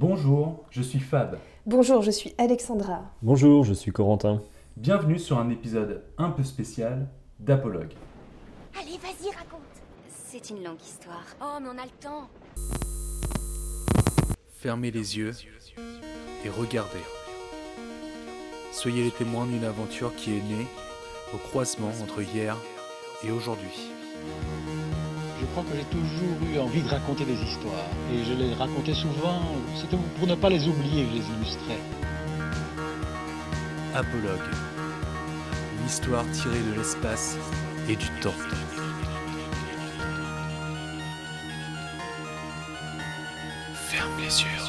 Bonjour, je suis Fab. Bonjour, je suis Alexandra. Bonjour, je suis Corentin. Bienvenue sur un épisode un peu spécial d'Apologue. Allez, vas-y, raconte. C'est une longue histoire. Oh, mais on a le temps. Fermez les yeux et regardez. Soyez les témoins d'une aventure qui est née au croisement entre hier et aujourd'hui. Je crois que j'ai toujours eu envie de raconter des histoires. Et je les racontais souvent, c'était pour ne pas les oublier que je les illustrais. Apologue. Une histoire tirée de l'espace et du temps. Ferme les yeux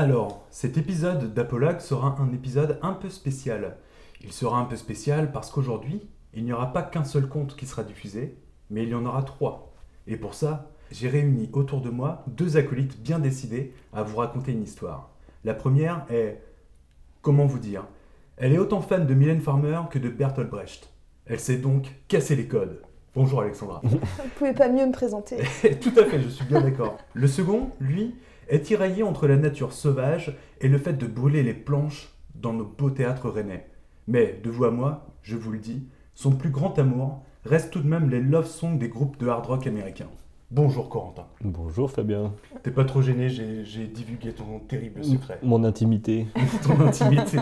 Alors, cet épisode d'Apologue sera un épisode un peu spécial. Il sera un peu spécial parce qu'aujourd'hui, il n'y aura pas qu'un seul conte qui sera diffusé, mais il y en aura trois. Et pour ça, j'ai réuni autour de moi deux acolytes bien décidés à vous raconter une histoire. La première est... Comment vous dire Elle est autant fan de Mylène Farmer que de Bertolt Brecht. Elle sait donc casser les codes. Bonjour Alexandra. Vous pouvez pas mieux me présenter. Tout à fait, je suis bien d'accord. Le second, lui, est tiraillé entre la nature sauvage et le fait de brûler les planches dans nos beaux théâtres rennais. Mais, de vous à moi, je vous le dis, son plus grand amour reste tout de même les love songs des groupes de hard rock américains. Bonjour Corentin. Bonjour Fabien. T'es pas trop gêné, j'ai j'ai divulgué ton terrible secret. Mon intimité. ton intimité.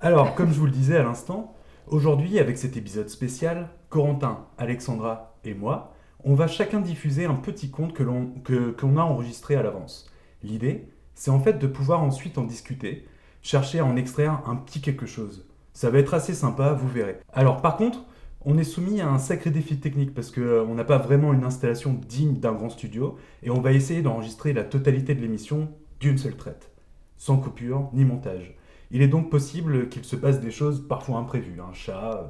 Alors, comme je vous le disais à l'instant, aujourd'hui, avec cet épisode spécial, Corentin, Alexandra et moi, on va chacun diffuser un petit que- qu'on a enregistré à l'avance. L'idée, c'est en fait de pouvoir ensuite en discuter, chercher à en extraire un petit quelque chose. Ça va être assez sympa, vous verrez. Alors, par contre, on est soumis à un sacré défi technique parce qu'on n'a pas vraiment une installation digne d'un grand studio et on va essayer d'enregistrer la totalité de l'émission d'une seule traite, sans coupure ni montage. Il est donc possible qu'il se passe des choses parfois imprévues, un chat, euh,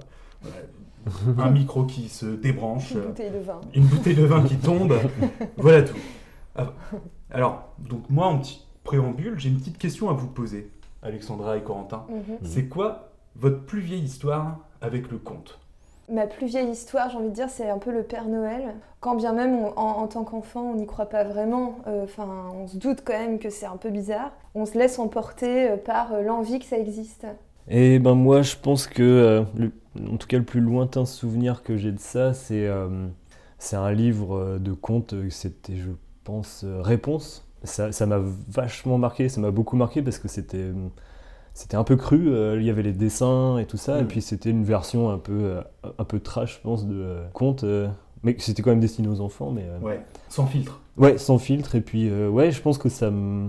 un micro qui se débranche, Une bouteille de vin. une bouteille de vin qui tombe, voilà tout. Alors, donc moi en petit préambule, j'ai une petite question à vous poser, Alexandra et Corentin. Mhm. C'est quoi votre plus vieille histoire avec le conte? Ma plus vieille histoire, j'ai envie de dire, c'est un peu le Père Noël. Quand bien même, on- en, en tant qu'enfant, on n'y croit pas vraiment. euh, Enfin, on se doute quand même que c'est un peu bizarre. On se laisse emporter euh, par euh, l'envie que ça existe. Et ben moi je pense que, euh, le- en tout cas le plus lointain souvenir que j'ai de ça, c'est euh, un livre euh, de contes, c'était je pense euh, Réponse. Ça ça m'a vachement marqué, ça m'a beaucoup marqué parce que c'était c'était un peu cru, euh, il y avait les dessins et tout ça, et Mm. puis c'était une version un peu, un peu trash je pense de conte, mais c'était quand même destiné aux enfants, mais... Ouais, sans filtre. Ouais, sans filtre. Et puis, ouais, je pense que ça me.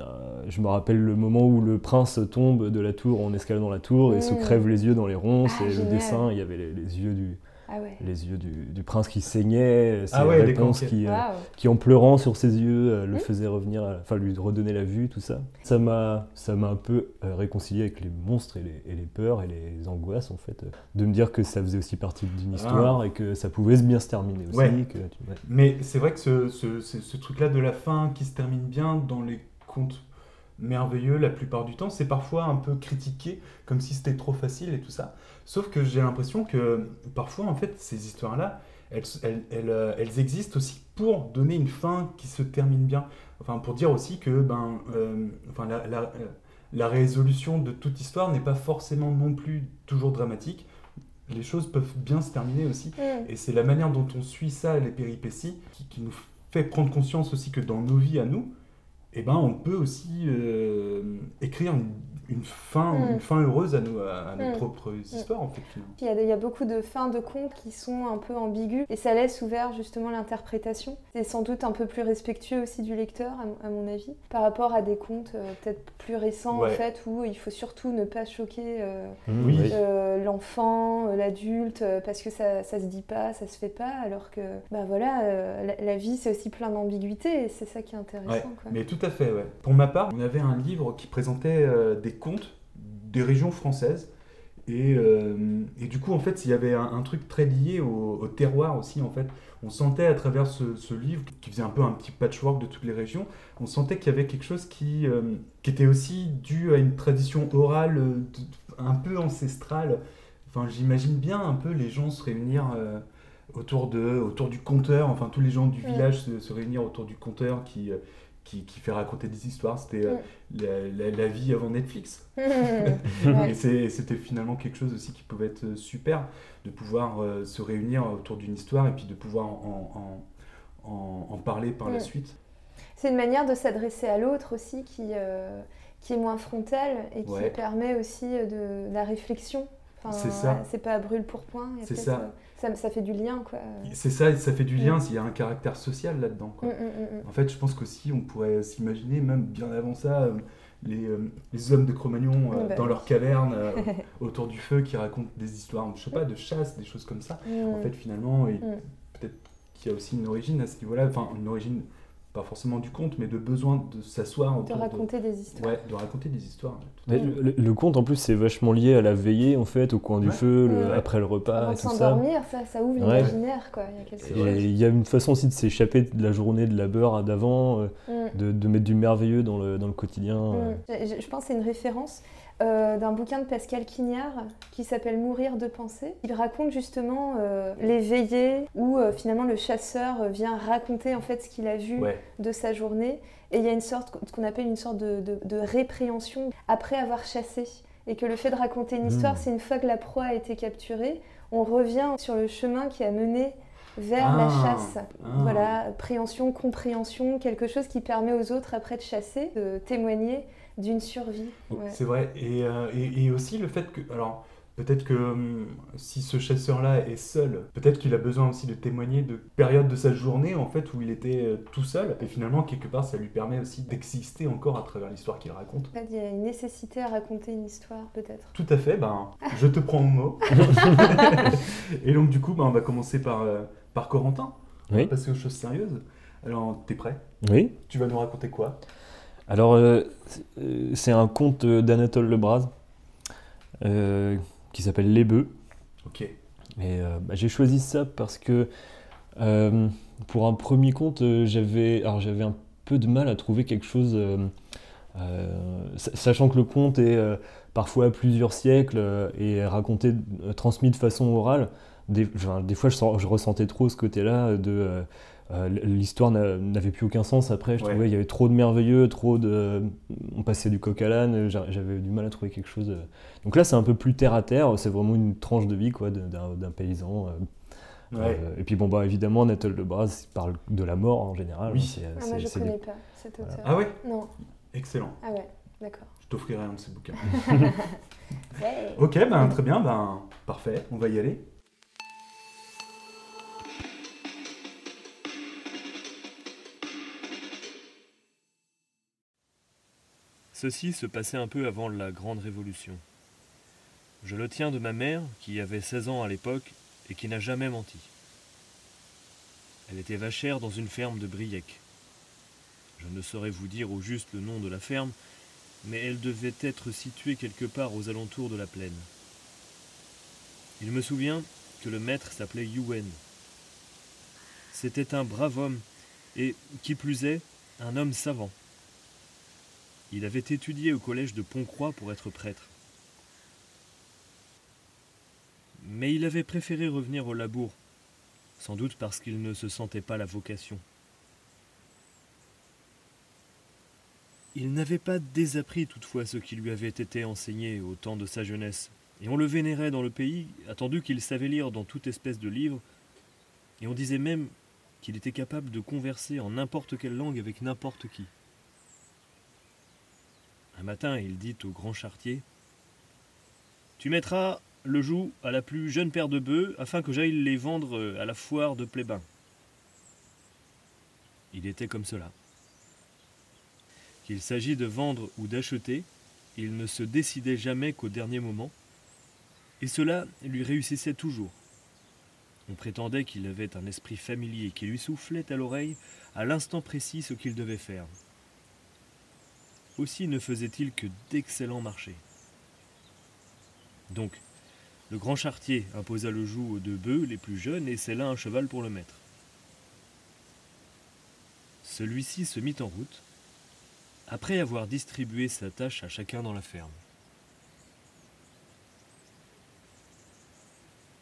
Euh, je me rappelle le moment où le prince tombe de la tour en escaladant la tour et se Mm. crève les yeux dans les ronces. Ah, et le dessin, il y avait les, les yeux, du, Ah ouais. les yeux du, du prince qui saignaient. Ses Ah ouais, réponses qui, euh, qui, en pleurant sur ses yeux, euh, le Mm. faisaient revenir, enfin, lui redonner la vue, tout ça. Ça m'a ça m'a un peu euh, réconcilié avec les monstres et les, et les peurs et les angoisses, en fait. euh, de me dire que ça faisait aussi partie d'une histoire et que ça pouvait bien se terminer aussi. Ah. Ouais. que tu- ouais. Mais c'est vrai que ce, ce, ce- ce truc-là de la fin qui se termine bien dans les contes merveilleux la plupart du temps, c'est parfois un peu critiqué, comme si c'était trop facile et tout ça. Sauf que j'ai l'impression que parfois, en fait, ces histoires-là, elles, elles, elles, euh, elles existent aussi pour donner une fin qui se termine bien. Enfin, pour dire aussi que ben, euh, enfin, la, la, la résolution de toute histoire n'est pas forcément non plus toujours dramatique. Les choses peuvent bien se terminer aussi. Mm. Et c'est la manière dont on suit ça, les péripéties, qui, qui nous fait prendre conscience aussi que dans nos vies à nous, eh ben, on peut aussi euh, écrire une, une fin, Mm. une fin heureuse à nos, à, nos Mm. propres histoires, en fait. Il y, a, des- il y a beaucoup de fins de contes qui sont un peu ambiguës et ça laisse ouvert justement l'interprétation. C'est sans doute un peu plus respectueux aussi du lecteur, à, mon- à mon avis, par rapport à des contes euh, peut-être plus récents Ouais. en fait, où il faut surtout ne pas choquer euh, Oui. euh, l'enfant, l'adulte, parce que ça, ça se dit pas, ça se fait pas, alors que bah voilà, euh, la, la vie c'est aussi plein d'ambiguïté et c'est ça qui est intéressant. Ouais, quoi. mais tout à fait, ouais. Pour ma part, on avait un livre qui présentait euh, des des régions françaises. Et, euh, et du coup, en fait, il y avait un, un truc très lié au, au terroir aussi, en fait. On sentait à travers ce, ce livre, qui faisait un peu un petit patchwork de toutes les régions, on sentait qu'il y avait quelque chose qui, euh, qui était aussi dû à une tradition orale euh, de- un peu ancestrale Enfin, j'imagine bien un peu les gens se réunir euh, autour, de, autour du conteur, enfin tous les gens du village se, se réunir autour du conteur qui, qui, qui fait raconter des histoires. C'était euh, la, la- la vie avant Netflix. Et c'était finalement quelque chose aussi qui pouvait être super, de pouvoir euh, se réunir autour d'une histoire et puis de pouvoir en, en- en- en parler par la Mm. suite. C'est une manière de s'adresser à l'autre aussi qui, euh, qui est moins frontale et qui Ouais. permet aussi de, de la réflexion. Enfin, C'est ça. C'est pas à brûle pour point. C'est ça. Ça. Ça fait du lien, quoi. C'est ça, ça fait du lien, Mm. s'il y a un caractère social là-dedans. quoi. Mm, mm. En fait, je pense qu'aussi, on pourrait s'imaginer, même bien avant ça, euh, les, euh, les hommes de Cro-Magnon euh, Bah dans leur caverne, euh, autour du feu, qui racontent des histoires, je sais pas, de chasse, des choses comme ça. Mm. En fait, finalement, Mm. peut-être qu'il y a aussi une origine à ce niveau-là, enfin, une origine, pas forcément du conte, mais de besoin de s'asseoir de autour de... raconter des histoires. Ouais, de raconter des histoires. Mais le, le conte en plus c'est vachement lié à la veillée en fait, au coin du Ouais. feu, le- Ouais. après le repas et tout ça. s'endormir, ça, ça ouvre Ouais. l'imaginaire, quoi. Il y a. Et il y une façon aussi de s'échapper de la journée de labeur d'avant, euh, Mm. de, de mettre du merveilleux dans le, dans le quotidien. euh. Mm. Je, je- je pense que c'est une référence euh, d'un bouquin de Pascal Quignard qui s'appelle Mourir de penser. Il raconte justement euh, les veillées où euh, finalement le chasseur vient raconter en fait ce qu'il a vu Ouais, de sa journée et il y a une sorte ce qu'on appelle une sorte de, de- de répréhension après avoir chassé et que le fait de raconter une histoire Mm. c'est une fois que la proie a été capturée on revient sur le chemin qui a mené vers la Ah. chasse Ah. voilà préhension compréhension quelque chose qui permet aux autres après de chasser de témoigner d'une survie Ouais. c'est vrai. Et, euh, et, et aussi le fait que... Alors, peut-être que hum, si ce chasseur-là est seul, peut-être qu'il a besoin aussi de témoigner de périodes de sa journée, en fait, où il était euh, tout seul. Et finalement, quelque part, ça lui permet aussi d'exister encore à travers l'histoire qu'il raconte. En fait, il y a une nécessité à raconter une histoire peut-être Tout à fait, ben, je te prends au mot. et donc, du coup, ben, on va commencer par, euh, par Corentin. On va passer aux choses sérieuses. Alors, t'es prêt? Oui. Tu vas nous raconter quoi? Alors, euh, c'est- euh, c'est un conte d'Anatole Lebras euh, qui s'appelle Les Bœufs. Ok. Et euh, bah, j'ai choisi ça parce que pour un premier conte, j'avais alors j'avais un peu de mal à trouver quelque chose, sa- sachant que le conte est parfois à plusieurs siècles et raconté, transmis de façon orale. Des, enfin, des fois, je ressentais trop ce côté-là de euh, euh, l'histoire n'a- n'avait plus aucun sens. Après, je Ouais. trouvais il y avait trop de merveilleux, trop de, on passait du coq à l'âne. j'a- J'avais du mal à trouver quelque chose. euh, donc là, c'est un peu plus terre à terre, c'est vraiment une tranche de vie quoi, de- d'un paysan. euh, Ouais. euh, et puis bon, bah, évidemment, Anatole Lebras il parle de la mort en général. Oui. C'est- ah, moi je connais des- pas cet Voilà. auteur Ah ouais? Non Excellent. ah ouais d'accord Je t'offrirai un de ces bouquins. ouais. Ok, ben, très bien, ben, parfait, on va y aller. Ceci se passait un peu avant la Grande Révolution. Je le tiens de ma mère, qui avait 16 ans à l'époque et qui n'a jamais menti. Elle était vachère dans une ferme de Briec. Je ne saurais vous dire au juste le nom de la ferme, mais elle devait être située quelque part aux alentours de la plaine. Il me souvient que le maître s'appelait Yuen. C'était un brave homme, et, qui plus est, un homme savant. Il avait étudié au collège de Pontcroix pour être prêtre. Mais il avait préféré revenir au labour, sans doute parce qu'il ne se sentait pas la vocation. Il n'avait pas désappris toutefois ce qui lui avait été enseigné au temps de sa jeunesse, et on le vénérait dans le pays, attendu qu'il savait lire dans toute espèce de livre, et on disait même qu'il était capable de converser en n'importe quelle langue avec n'importe qui. Un matin, il dit au grand chartier Tu mettras le joug à la plus jeune paire de bœufs afin que j'aille les vendre à la foire de Plébin. Il était comme cela. Qu'il s'agit de vendre ou d'acheter, il ne se décidait jamais qu'au dernier moment, et cela lui réussissait toujours. On prétendait qu'il avait un esprit familier qui lui soufflait à l'oreille à l'instant précis ce qu'il devait faire. Aussi ne faisait-il que d'excellents marchés. Donc, le grand chartier imposa le joug aux deux bœufs les plus jeunes et scella un cheval pour le maître. Celui-ci se mit en route, après avoir distribué sa tâche à chacun dans la ferme.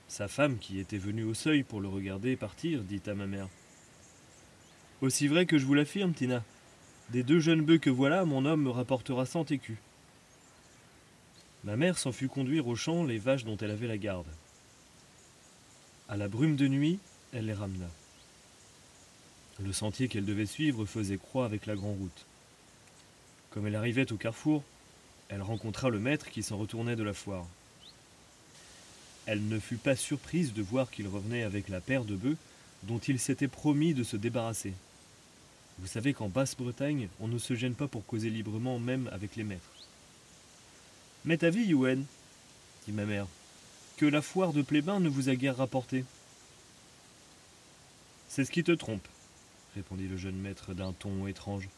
Sa femme, qui était venue au seuil pour le regarder partir, dit à ma mère. Aussi vrai que je vous l'affirme, Tina. Des deux jeunes bœufs que voilà, mon homme me rapportera cent écus. Ma mère s'en fut conduire au champ les vaches dont elle avait la garde. À la brume de nuit, elle les ramena. Le sentier qu'elle devait suivre faisait croix avec la grande route. Comme elle arrivait au carrefour, elle rencontra le maître qui s'en retournait de la foire. Elle ne fut pas surprise de voir qu'il revenait avec la paire de bœufs dont il s'était promis de se débarrasser. Vous savez qu'en Basse-Bretagne, on ne se gêne pas pour causer librement même avec les maîtres. Mais ta vie, Yuen, dit ma mère, que la foire de Plébin ne vous a guère rapporté. C'est ce qui te trompe, répondit le jeune maître d'un ton étrange.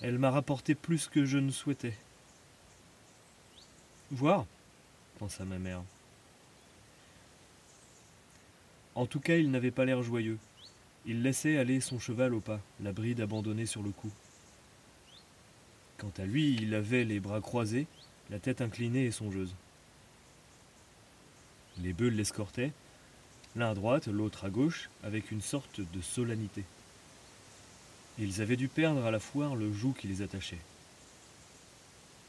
Elle m'a rapporté plus que je ne souhaitais. Voir, pensa ma mère. En tout cas, il n'avait pas l'air joyeux. Il laissait aller son cheval au pas, la bride abandonnée sur le cou. Quant à lui, il avait les bras croisés, la tête inclinée et songeuse. Les bœufs l'escortaient, l'un à droite, l'autre à gauche, avec une sorte de solennité. Ils avaient dû perdre à la foire le joug qui les attachait.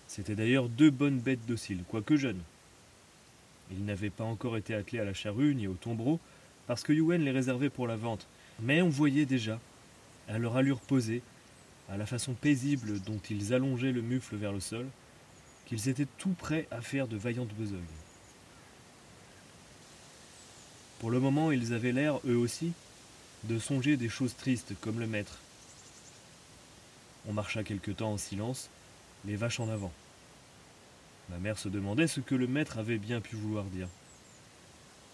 C'étaient d'ailleurs deux bonnes bêtes dociles, quoique jeunes. Ils n'avaient pas encore été attelés à la charrue ni au tombereau, parce que Yuen les réservait pour la vente, mais on voyait déjà, à leur allure posée, à la façon paisible dont ils allongeaient le mufle vers le sol, qu'ils étaient tout prêts à faire de vaillantes besognes. Pour le moment, ils avaient l'air, eux aussi, de songer des choses tristes, comme le maître. On marcha quelque temps en silence, les vaches en avant. Ma mère se demandait ce que le maître avait bien pu vouloir dire.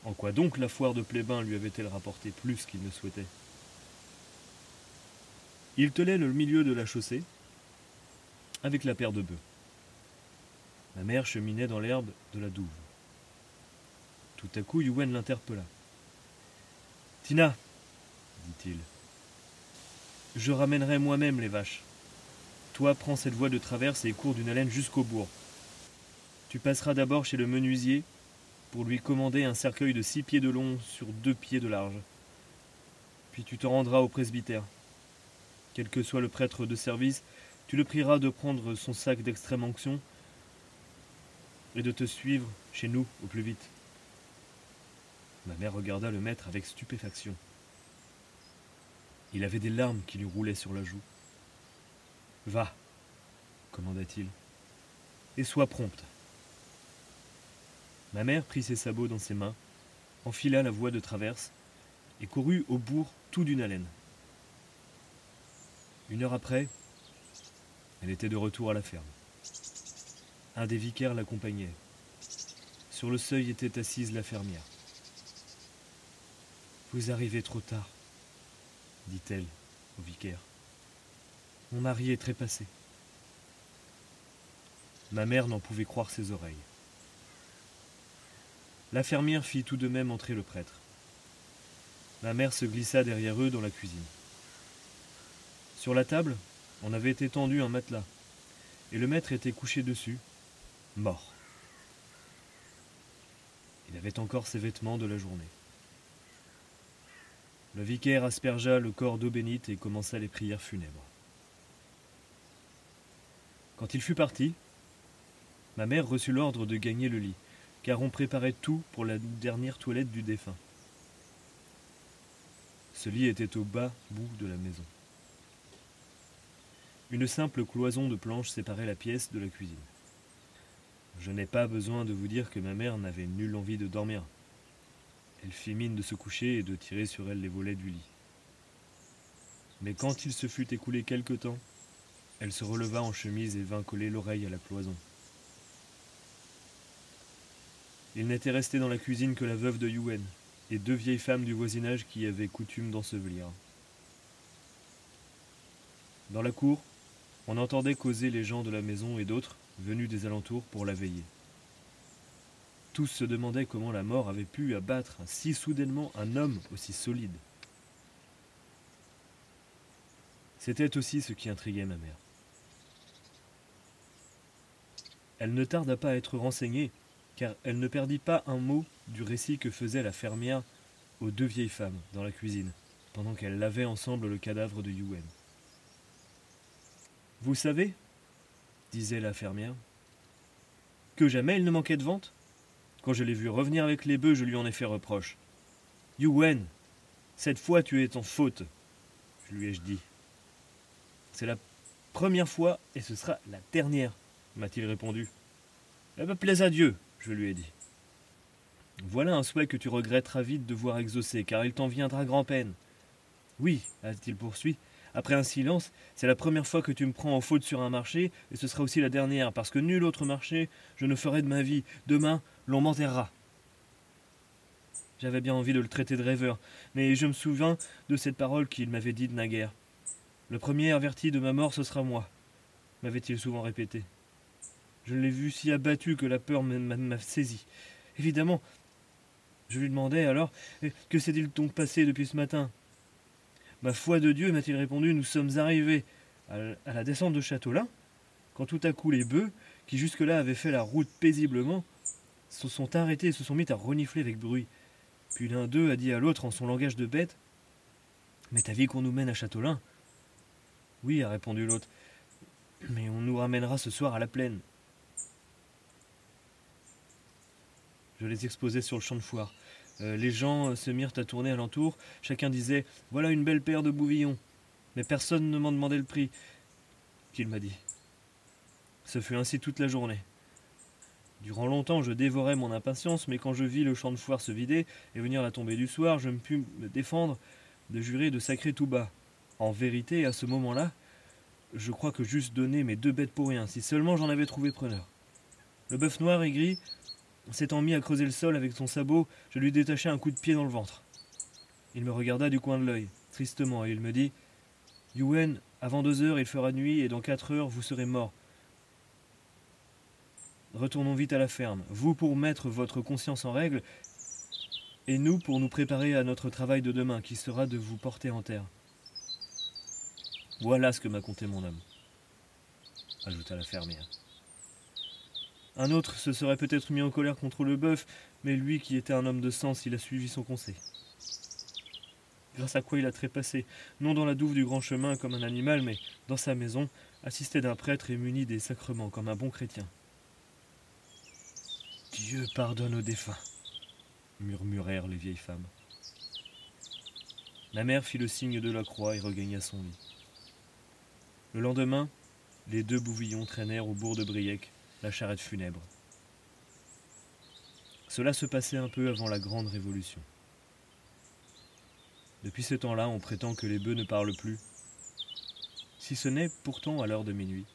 En quoi donc la foire de Plébin lui avait-elle rapporté plus qu'il ne souhaitait? Il tenait le milieu de la chaussée, avec la paire de bœufs. Ma mère cheminait dans l'herbe de la douve. Tout à coup, Yuen l'interpella. Tina, dit-il, je ramènerai moi-même les vaches. Toi, prends cette voie de traverse et cours d'une haleine jusqu'au bourg. Tu passeras d'abord chez le menuisier pour lui commander un cercueil de six pieds de long sur deux pieds de large. Puis tu te rendras au presbytère. Quel que soit le prêtre de service, tu le prieras de prendre son sac d'extrême onction et de te suivre chez nous au plus vite. Ma mère regarda le maître avec stupéfaction. Il avait des larmes qui lui roulaient sur la joue. Va, commanda-t-il, et sois prompte. Ma mère prit ses sabots dans ses mains, enfila la voie de traverse et courut au bourg tout d'une haleine. Une heure après, elle était de retour à la ferme. Un des vicaires l'accompagnait. Sur le seuil était assise la fermière. Vous arrivez trop tard, dit-elle au vicaire. Mon mari est trépassé. Ma mère n'en pouvait croire ses oreilles. La fermière fit tout de même entrer le prêtre. Ma mère se glissa derrière eux dans la cuisine. Sur la table, on avait étendu un matelas, et le maître était couché dessus, mort. Il avait encore ses vêtements de la journée. Le vicaire aspergea le corps d'eau bénite et commença les prières funèbres. Quand il fut parti, ma mère reçut l'ordre de gagner le lit, car on préparait tout pour la dernière toilette du défunt. Ce lit était au bas bout de la maison. Une simple cloison de planches séparait la pièce de la cuisine. Je n'ai pas besoin de vous dire que ma mère n'avait nulle envie de dormir. Elle fit mine de se coucher et de tirer sur elle les volets du lit. Mais quand il se fut écoulé quelque temps, elle se releva en chemise et vint coller l'oreille à la cloison. Il n'était resté dans la cuisine que la veuve de Yuen et deux vieilles femmes du voisinage qui avaient coutume d'ensevelir. Dans la cour, on entendait causer les gens de la maison et d'autres, venus des alentours, pour la veiller. Tous se demandaient comment la mort avait pu abattre si soudainement un homme aussi solide. C'était aussi ce qui intriguait ma mère. Elle ne tarda pas à être renseignée, car elle ne perdit pas un mot du récit que faisait la fermière aux deux vieilles femmes dans la cuisine, pendant qu'elles lavaient ensemble le cadavre de Yuen. Vous savez, disait la fermière, que jamais il ne manquait de vente Quand je l'ai vu revenir avec les bœufs, je lui en ai fait reproche. Yuen, cette fois tu es en faute, lui ai-je dit. C'est la première fois et ce sera la dernière, m'a-t-il répondu. Eh ben, plaise à Dieu, je lui ai dit. Voilà un souhait que tu regretteras vite de voir exaucé, car il t'en viendra grand-peine. Oui, a-t-il poursuivi, après un silence, c'est la première fois que tu me prends en faute sur un marché, et ce sera aussi la dernière, parce que nul autre marché je ne ferai de ma vie. Demain, l'on m'enterrera. J'avais bien envie de le traiter de rêveur, mais je me souviens de cette parole qu'il m'avait dite naguère. Le premier averti de ma mort, ce sera moi, m'avait-il souvent répété. Je l'ai vu si abattu que la peur m'a saisi. Évidemment, je lui demandais alors Que s'est-il donc passé depuis ce matin? Ma foi de Dieu, m'a-t-il répondu, nous sommes arrivés à la descente de Châteaulin, quand tout à coup les bœufs, qui jusque-là avaient fait la route paisiblement, se sont arrêtés et se sont mis à renifler avec bruit. Puis l'un d'eux a dit à l'autre en son langage de bête Mais t'as vu qu'on nous mène à Châteaulin? Oui, a répondu l'autre, mais on nous ramènera ce soir à la plaine. Je les exposais sur le champ de foire. Euh, les gens euh, se mirent à tourner alentour. Chacun disait Voilà une belle paire de bouvillons. Mais personne ne m'en demandait le prix, qu'il m'a dit. Ce fut ainsi toute la journée. Durant longtemps, je dévorais mon impatience, mais quand je vis le champ de foire se vider et venir la tombée du soir, je me pus me défendre de jurer de sacrer tout bas. En vérité, à ce moment-là, je crois que j'eusse donné mes deux bêtes pour rien, si seulement j'en avais trouvé preneur. Le bœuf noir et gris S'étant mis à creuser le sol avec son sabot, je lui détachai un coup de pied dans le ventre. Il me regarda du coin de l'œil, tristement, et il me dit Yuen, avant deux heures il fera nuit, et dans quatre heures vous serez mort. Retournons vite à la ferme, vous pour mettre votre conscience en règle, et nous pour nous préparer à notre travail de demain, qui sera de vous porter en terre. Voilà ce que m'a conté mon homme, ajouta la fermière. Un autre se serait peut-être mis en colère contre le bœuf, mais lui qui était un homme de sens, il a suivi son conseil. Grâce à quoi il a trépassé, non dans la douve du grand chemin comme un animal, mais dans sa maison, assisté d'un prêtre et muni des sacrements comme un bon chrétien. Dieu pardonne aux défunts, murmurèrent les vieilles femmes. La mère fit le signe de la croix et regagna son lit. Le lendemain, les deux bouvillons traînèrent au bourg de Briec, la charrette funèbre. Cela se passait un peu avant la Grande Révolution. Depuis ce temps-là, on prétend que les bœufs ne parlent plus, si ce n'est pourtant à l'heure de minuit,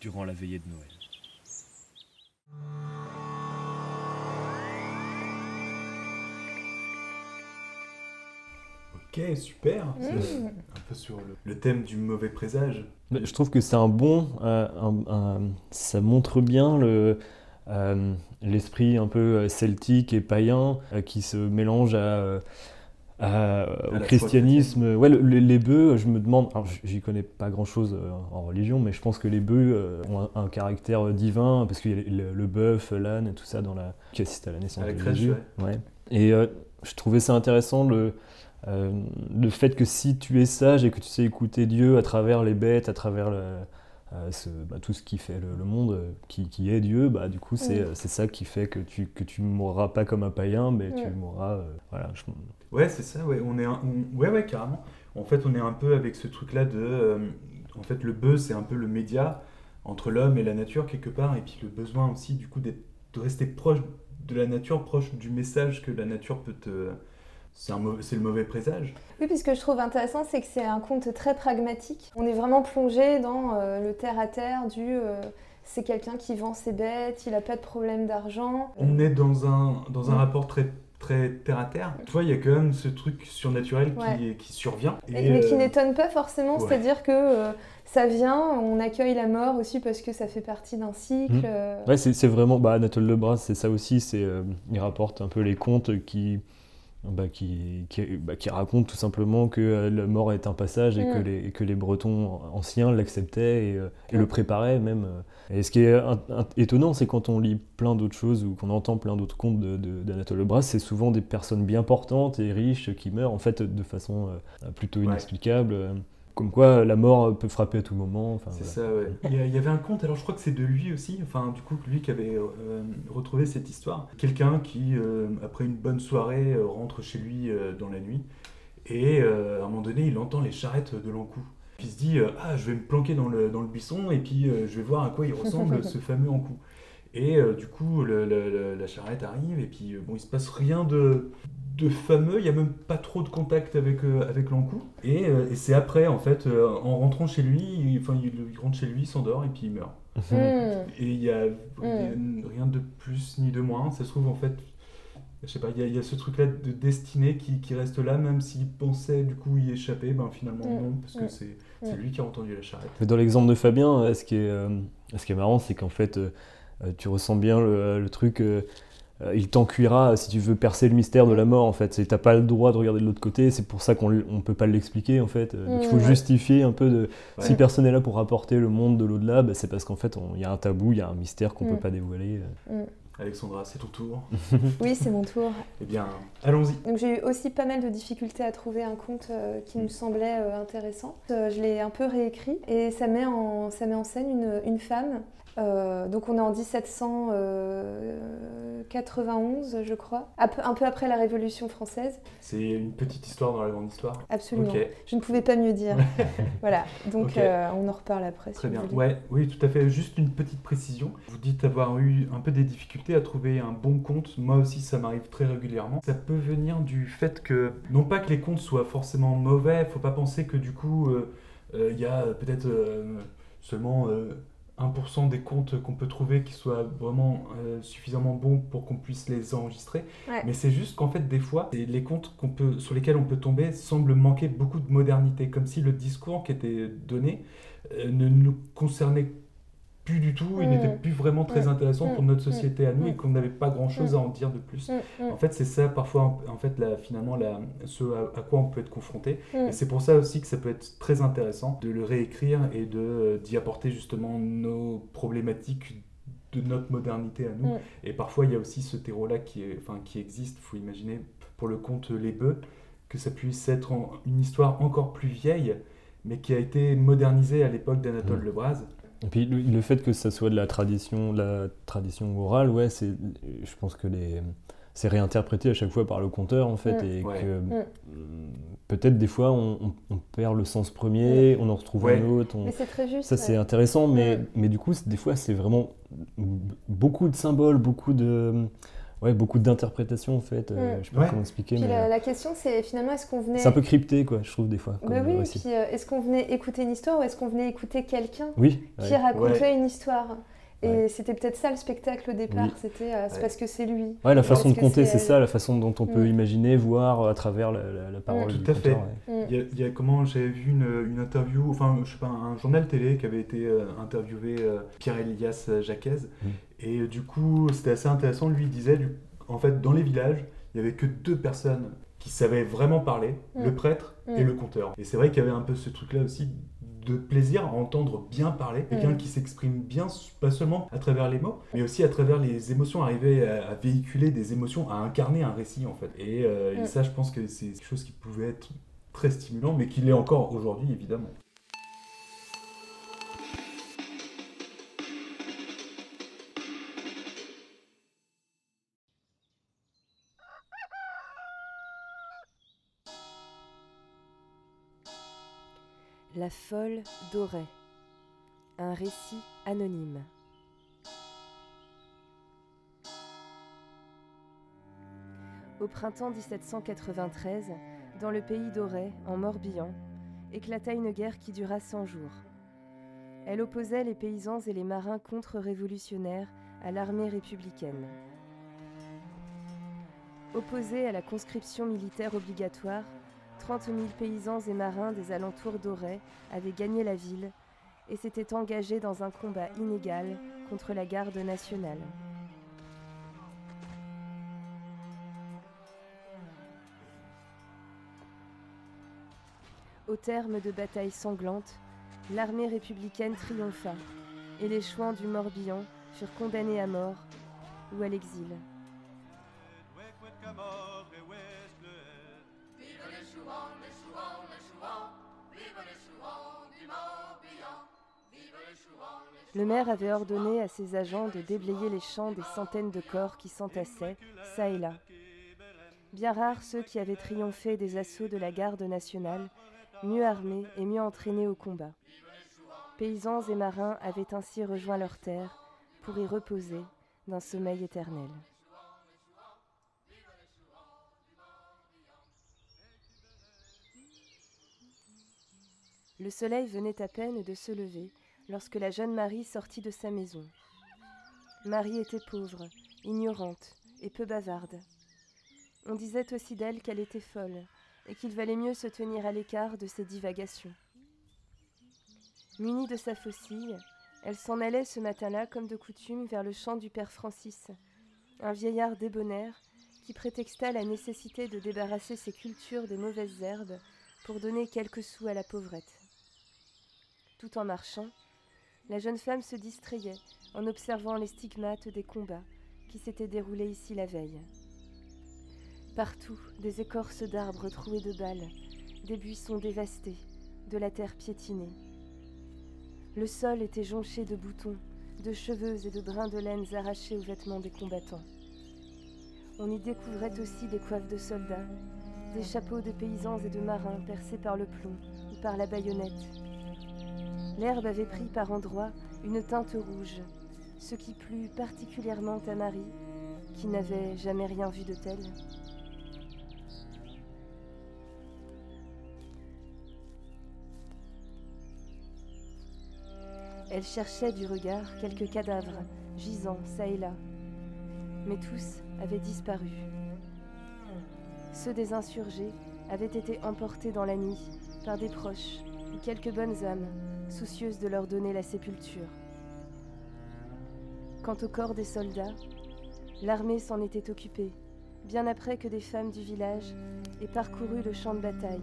durant la veillée de Noël. Ok, super. Mmh. Un peu sur le, thème du mauvais présage. Je trouve que c'est un bon. Euh, ça montre bien le. Euh, l'esprit un peu euh, celtique et païen qui se mélange à, au christianisme. Ouais, les bœufs, je me demande, j'y connais pas grand chose en religion, mais je pense que les bœufs ont un, caractère divin parce qu'il y a le, le bœuf, l'âne et tout ça dans la qui assiste à la naissance de Jésus. Ouais. Et je trouvais ça intéressant le euh, le fait que si tu es sage et que tu sais écouter Dieu à travers les bêtes, à travers euh, bah, tout ce qui fait le, monde, euh, qui, est Dieu, bah, du coup, c'est ça qui fait que tu que tu mourras pas comme un païen, mais tu mourras. voilà, Ouais, c'est ça, ouais, on est ouais, ouais, carrément. En fait, on est un peu avec ce truc-là de. en fait, le bœuf, c'est un peu le média entre l'homme et la nature, quelque part, et puis le besoin aussi, du coup, de rester proche de la nature, proche du message que la nature peut te c'est le mauvais présage. Oui, puis ce que je trouve intéressant, c'est que c'est un conte très pragmatique. On est vraiment plongé dans euh, le terre-à-terre du euh, c'est quelqu'un qui vend ses bêtes, il n'a pas de problème d'argent. On est dans un, dans un rapport très très terre à terre. Tu vois, il y a quand même ce truc surnaturel qui, qui survient. mais qui euh, n'étonne pas forcément, c'est-à-dire que ça vient, on accueille la mort aussi parce que ça fait partie d'un cycle. Mmh. Ouais, c'est vraiment, bah, Anatole Lebras, c'est ça aussi, c'est il rapporte un peu les contes qui bah, qui, qui, bah, qui raconte tout simplement que euh, la mort est un passage et, que, Mm. les, et que les Bretons anciens l'acceptaient et, euh, et le préparaient même. euh. Et ce qui est un- un- étonnant, c'est quand on lit plein d'autres choses ou qu'on entend plein d'autres contes de- de- d'Anatole Lebras, c'est souvent des personnes bien portantes et riches qui meurent en fait de façon euh, plutôt inexplicable. Comme quoi la mort peut frapper à tout moment. enfin, C'est voilà. ça, ouais. Il y, a- il y avait un conte, alors je crois que c'est de lui aussi, enfin du coup lui qui avait euh, retrouvé cette histoire. Quelqu'un qui, euh, après une bonne soirée, euh, rentre chez lui euh, dans la nuit et euh, à un moment donné il entend les charrettes de l'encou. Puis il se dit, euh, ah je vais me planquer dans le, dans le buisson et puis euh, je vais voir à quoi il ressemble ce fameux encou. Et euh, du coup le- le- le- la charrette arrive et puis euh, bon il se passe rien de, de fameux, il n'y a même pas trop de contact avec, euh, avec l'encou. Et, euh, et c'est après, en fait, euh, en rentrant chez lui, il, enfin, il, il rentre chez lui, il s'endort et puis il meurt. Mm. Et il n'y a, a rien de plus ni de moins. Ça se trouve, en fait, je sais pas, il y a, il y a ce truc-là de destinée qui, qui reste là, même s'il pensait du coup y échapper, ben finalement Mm. non, parce que Mm. c'est c'est Mm. lui qui a entendu la charrette. Mais Dans l'exemple de Fabien, euh, ce qui est, euh, ce qui est marrant, c'est qu'en fait, tu ressens bien le, le truc. Euh, il t'encuira si tu veux percer le mystère de la mort, en fait. C'est- T'as pas le droit de regarder de l'autre côté, c'est pour ça qu'on on peut pas l'expliquer, en fait. Euh, donc il faut Mm. justifier un peu de. Ouais. Si personne est là pour rapporter le monde de l'au-delà, bah, c'est parce qu'en fait, on- il y a un tabou, il y a un mystère qu'on Mm. peut pas dévoiler. euh. Alexandra, c'est ton tour. Oui, c'est mon tour. Eh bien, allons-y. Donc j'ai eu aussi pas mal de difficultés à trouver un conte euh, qui me semblait euh, intéressant. Euh, je l'ai un peu réécrit et ça met en, ça met en scène une, une femme. Euh, donc on est en 1791, je crois, un peu, après la Révolution française. C'est une petite histoire dans la grande histoire. Absolument. Ok, Je ne pouvais pas mieux dire. voilà, donc euh, on en reparle après. très bien. Ouais, oui, tout à fait. Juste une petite précision. Vous dites avoir eu un peu des difficultés à trouver un bon conte. Moi aussi, ça m'arrive très régulièrement. Ça peut venir du fait que, non pas que les contes soient forcément mauvais, faut pas penser que du coup, euh, euh, il y a peut-être euh, seulement euh, 1% des contes qu'on peut trouver qui soient vraiment euh, suffisamment bons pour qu'on puisse les enregistrer. Ouais. Mais c'est juste qu'en fait, des fois, les qu'on peut, sur lesquels on peut tomber semblent manquer beaucoup de modernité, comme si le discours qui était donné euh, ne nous concernait plus du tout, il Mm. n'était plus vraiment très Mm. intéressant pour Mm. notre société à nous et qu'on n'avait pas grand-chose à en dire de plus. En fait, c'est ça parfois, en fait, là, finalement, là, ce à, à quoi on peut être confronté. Et c'est pour ça aussi que ça peut être très intéressant de le réécrire et de euh, d'y apporter justement nos problématiques de notre modernité à nous. Et parfois, il y a aussi ce terreau-là qui, est, enfin, qui existe. Il faut imaginer pour le conte Les Bœufs que ça puisse être en- une histoire encore plus vieille, mais qui a été modernisée à l'époque d'Anatole. Lebras. Et puis le, le fait que ça soit de la tradition, de la tradition orale, ouais, c'est, je pense que les, c'est réinterprété à chaque fois par le conteur en fait, Mm. et Ouais. que Mm. euh, peut-être des fois on, on- on perd le sens premier, on en retrouve Ouais. un autre. on- Mais c'est très juste. Ça c'est intéressant, mais, Mm. mais du coup des fois c'est vraiment beaucoup de symboles, beaucoup de, ouais, beaucoup d'interprétations en fait. euh, Mm. Je sais pas Ouais. comment expliquer, Puis mais la, euh, la question, c'est finalement, est-ce qu'on venait. c'est un peu crypté quoi, je trouve des fois. Bah oui, récit. puis euh, est-ce qu'on venait écouter une histoire ou est-ce qu'on venait écouter quelqu'un Oui. qui ouais. racontait une histoire? Et Ouais. c'était peut-être ça le spectacle au départ, Oui. c'était euh, c'est Ouais. parce que c'est lui. Ouais, la façon de compter, c'est ça, la façon dont on peut Mm. imaginer, voir à travers la, la- la parole Mm. du Tout à fait. ouais. Mm. Il y a, il y a comment j'avais vu une, une interview, enfin je sais pas, un journal télé qui avait été euh, interviewé euh, Pierre Elias Jacquez Mm. et euh, du coup c'était assez intéressant. Lui il disait, du- en fait dans les villages il y avait que deux personnes qui savaient vraiment parler, le prêtre et le conteur. Et c'est vrai qu'il y avait un peu ce truc là aussi de plaisir à entendre bien parler, quelqu'un Mm. qui s'exprime bien, pas seulement à travers les mots, mais aussi à travers les émotions, arriver à, à véhiculer des émotions, à incarner un récit en fait. Et, euh, et Mm. ça, je pense que c'est quelque chose qui pouvait être très stimulant, mais qui l'est encore aujourd'hui, évidemment. La folle dorée. Un récit anonyme. Au printemps 1793, dans le pays d'Auray, en Morbihan, éclata une guerre qui dura 100 jours. Elle opposait les paysans et les marins contre-révolutionnaires à l'armée républicaine. Opposés à la conscription militaire obligatoire, 30 000 paysans et marins des alentours d'Auray avaient gagné la ville et s'étaient engagés dans un combat inégal contre la garde nationale. Au terme de batailles sanglantes, l'armée républicaine triompha et les chouans du Morbihan furent condamnés à mort ou à l'exil. Le maire avait ordonné à ses agents de déblayer les champs des centaines de corps qui s'entassaient, ça et là. Bien rares ceux qui avaient triomphé des assauts de la garde nationale, mieux armés et mieux entraînés au combat. Paysans et marins avaient ainsi rejoint leur terre pour y reposer d'un sommeil éternel. Le soleil venait à peine de se lever lorsque la jeune Marie sortit de sa maison. Marie était pauvre, ignorante et peu bavarde. On disait aussi d'elle qu'elle était folle et qu'il valait mieux se tenir à l'écart de ses divagations. Munie de sa faucille, elle s'en allait ce matin-là comme de coutume vers le champ du père Francis, un vieillard débonnaire qui prétexta la nécessité de débarrasser ses cultures des mauvaises herbes pour donner quelques sous à la pauvrette. Tout en marchant, la jeune femme se distrayait en observant les stigmates des combats qui s'étaient déroulés ici la veille. Partout, des écorces d'arbres trouées de balles, des buissons dévastés, de la terre piétinée. Le sol était jonché de boutons, de cheveux et de brins de laine arrachés aux vêtements des combattants. On y découvrait aussi des coiffes de soldats, des chapeaux de paysans et de marins percés par le plomb ou par la baïonnette, L'herbe avait pris par endroits une teinte rouge, ce qui plut particulièrement à Marie, qui n'avait jamais rien vu de tel. Elle cherchait du regard quelques cadavres gisant çà et là, mais tous avaient disparu. Ceux des insurgés avaient été emportés dans la nuit par des proches ou quelques bonnes âmes soucieuse de leur donner la sépulture. Quant au corps des soldats, l'armée s'en était occupée, bien après que des femmes du village aient parcouru le champ de bataille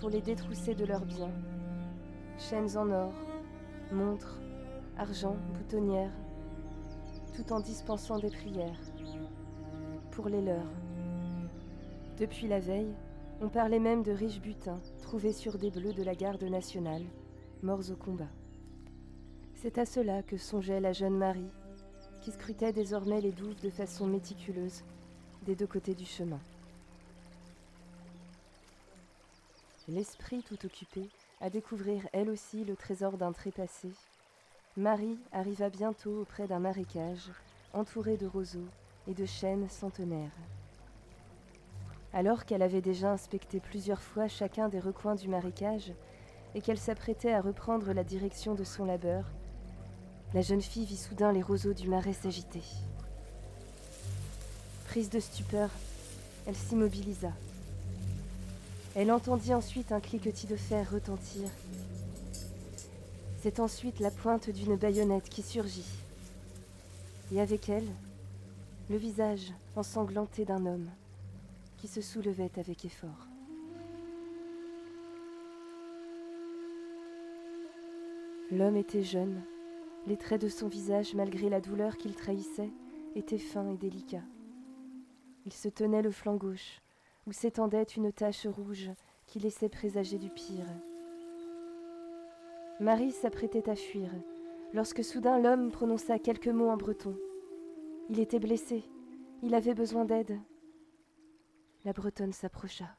pour les détrousser de leurs biens. Chaînes en or, montres, argent, boutonnières, tout en dispensant des prières pour les leurs. Depuis la veille, on parlait même de riches butins trouvés sur des bleus de la garde nationale morts au combat. C'est à cela que songeait la jeune Marie, qui scrutait désormais les douves de façon méticuleuse des deux côtés du chemin. L'esprit tout occupé à découvrir elle aussi le trésor d'un trépassé, Marie arriva bientôt auprès d'un marécage entouré de roseaux et de chênes centenaires. Alors qu'elle avait déjà inspecté plusieurs fois chacun des recoins du marécage et qu'elle s'apprêtait à reprendre la direction de son labeur, la jeune fille vit soudain les roseaux du marais s'agiter. Prise de stupeur, elle s'immobilisa. Elle entendit ensuite un cliquetis de fer retentir. C'est ensuite la pointe d'une baïonnette qui surgit. Et avec elle, le visage ensanglanté d'un homme qui se soulevait avec effort. L'homme était jeune. Les traits de son visage, malgré la douleur qu'il trahissait, étaient fins et délicats. Il se tenait le flanc gauche, où s'étendait une tache rouge qui laissait présager du pire. Marie s'apprêtait à fuir, lorsque soudain l'homme prononça quelques mots en breton. Il était blessé, il avait besoin d'aide. La bretonne s'approcha.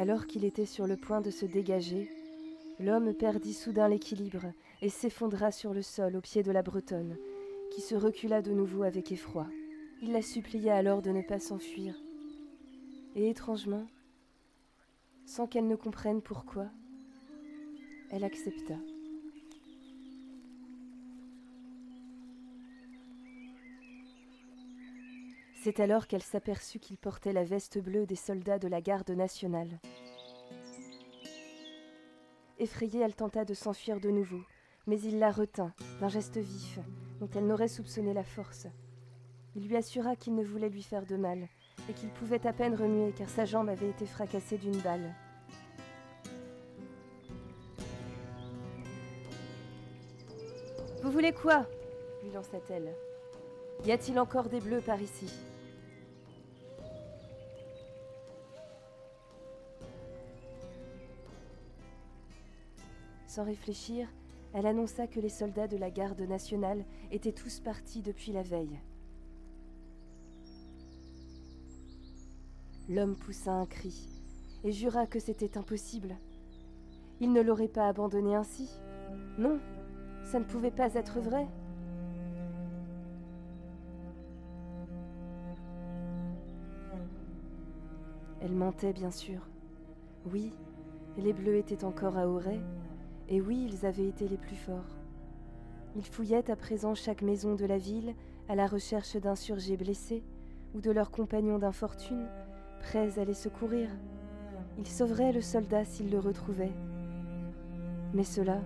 Alors qu'il était sur le point de se dégager, l'homme perdit soudain l'équilibre et s'effondra sur le sol au pied de la Bretonne, qui se recula de nouveau avec effroi. Il la supplia alors de ne pas s'enfuir. Et étrangement, sans qu'elle ne comprenne pourquoi, elle accepta. C'est alors qu'elle s'aperçut qu'il portait la veste bleue des soldats de la garde nationale. Effrayée, elle tenta de s'enfuir de nouveau, mais il la retint d'un geste vif dont elle n'aurait soupçonné la force. Il lui assura qu'il ne voulait lui faire de mal et qu'il pouvait à peine remuer car sa jambe avait été fracassée d'une balle. Vous voulez quoi? lui lança-t-elle. Y a-t-il encore des bleus par ici? Sans réfléchir, elle annonça que les soldats de la garde nationale étaient tous partis depuis la veille. L'homme poussa un cri et jura que c'était impossible. Il ne l'aurait pas abandonné ainsi. Non, ça ne pouvait pas être vrai. Elle mentait bien sûr. Oui, les bleus étaient encore à Auray, et oui, ils avaient été les plus forts. Ils fouillaient à présent chaque maison de la ville à la recherche d'insurgés blessés ou de leurs compagnons d'infortune, prêts à les secourir. Ils sauveraient le soldat s'ils le retrouvaient. Mais cela,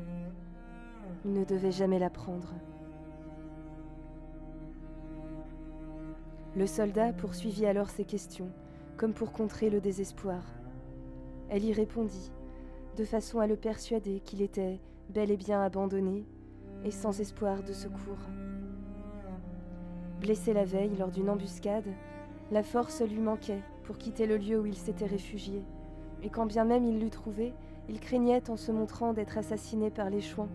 ils ne devaient jamais l'apprendre. Le soldat poursuivit alors ses questions, comme pour contrer le désespoir. Elle y répondit, de façon à le persuader qu'il était bel et bien abandonné et sans espoir de secours. Blessé la veille lors d'une embuscade, la force lui manquait pour quitter le lieu où il s'était réfugié, et quand bien même il l'eût trouvé, il craignait en se montrant d'être assassiné par les chouans.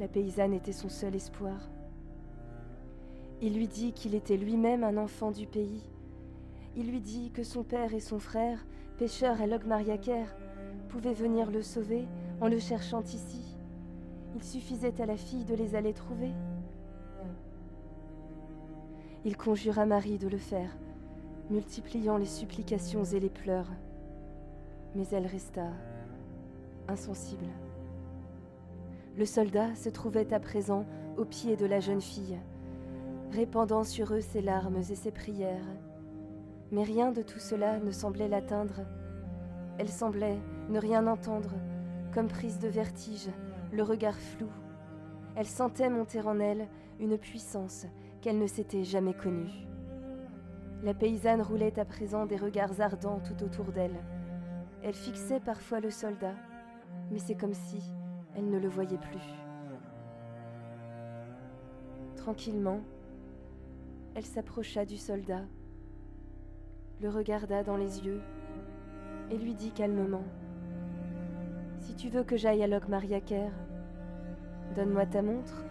La paysanne était son seul espoir. Il lui dit qu'il était lui-même un enfant du pays. Il lui dit que son père et son frère, pêcheurs à Logmariaker, pouvaient venir le sauver en le cherchant ici. Il suffisait à la fille de les aller trouver. Il conjura Marie de le faire, multipliant les supplications et les pleurs. Mais elle resta insensible. Le soldat se trouvait à présent au pied de la jeune fille, répandant sur eux ses larmes et ses prières. Mais rien de tout cela ne semblait l'atteindre. Elle semblait ne rien entendre, comme prise de vertige, le regard flou. Elle sentait monter en elle une puissance qu'elle ne s'était jamais connue. La paysanne roulait à présent des regards ardents tout autour d'elle. Elle fixait parfois le soldat, mais c'est comme si elle ne le voyait plus. Tranquillement, elle s'approcha du soldat, le regarda dans les yeux et lui dit calmement Si tu veux que j'aille à Locmariaker, donne-moi ta montre.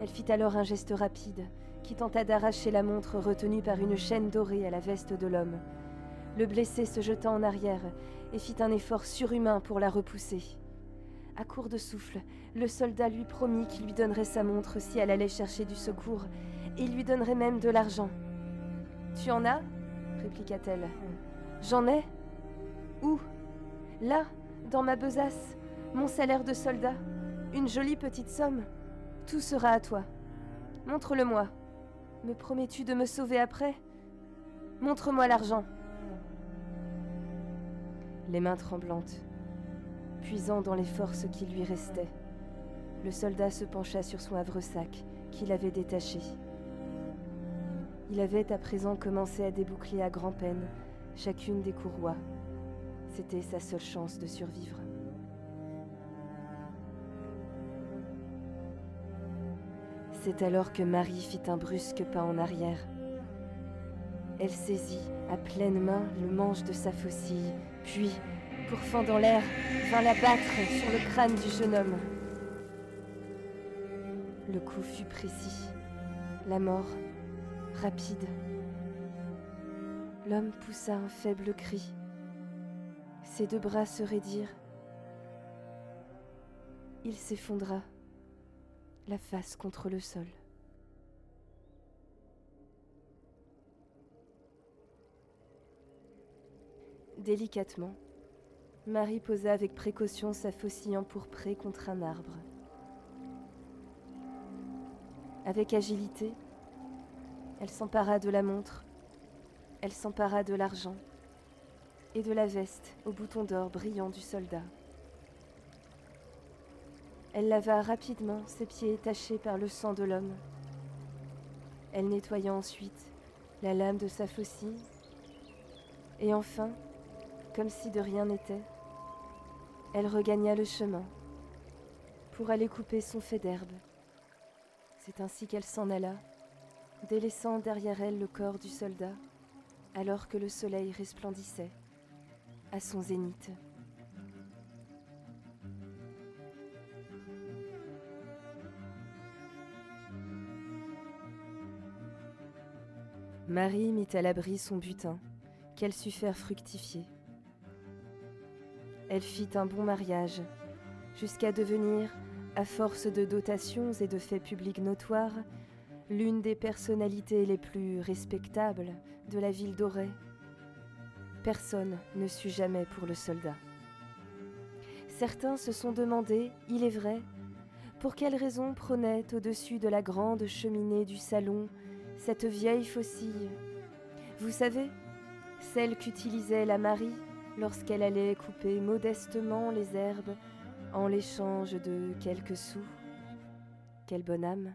Elle fit alors un geste rapide qui tenta d'arracher la montre retenue par une chaîne dorée à la veste de l'homme. Le blessé se jeta en arrière et fit un effort surhumain pour la repousser. À court de souffle, le soldat lui promit qu'il lui donnerait sa montre si elle allait chercher du secours, et il lui donnerait même de l'argent. Tu en as? répliqua-t-elle. J'en ai Où? Là, dans ma besace, mon salaire de soldat, une jolie petite somme. Tout sera à toi. Montre-le-moi. Me promets-tu de me sauver après? Montre-moi l'argent. Les mains tremblantes, puisant dans les forces qui lui restaient, le soldat se pencha sur son havre-sac qu'il avait détaché. Il avait à présent commencé à déboucler à grand-peine chacune des courroies. C'était sa seule chance de survivre. C'est alors que Marie fit un brusque pas en arrière. Elle saisit à pleine main le manche de sa faucille, puis, pourfant dans l'air, vint la battre sur le crâne du jeune homme. Le coup fut précis, la mort rapide. L'homme poussa un faible cri. Ses deux bras se raidirent. Il s'effondra, la face contre le sol. Délicatement, Marie posa avec précaution sa faucille empourprée contre un arbre. Avec agilité, elle s'empara de la montre, elle s'empara de l'argent et de la veste au bouton d'or brillant du soldat. Elle lava rapidement ses pieds tachés par le sang de l'homme. Elle nettoya ensuite la lame de sa faucille, et enfin, comme si de rien n'était, elle regagna le chemin pour aller couper son fait d'herbe. C'est ainsi qu'elle s'en alla, délaissant derrière elle le corps du soldat, alors que le soleil resplendissait à son zénith. Marie mit à l'abri son butin, qu'elle sut faire fructifier. Elle fit un bon mariage, jusqu'à devenir, à force de dotations et de faits publics notoires, l'une des personnalités les plus respectables de la ville d'Auray. Personne ne sut jamais pour le soldat. Certains se sont demandé, il est vrai, pour quelle raison prônait au-dessus de la grande cheminée du salon cette vieille faucille. Vous savez, celle qu'utilisait la Marie lorsqu'elle allait couper modestement les herbes en l'échange de quelques sous. Quelle bonne âme.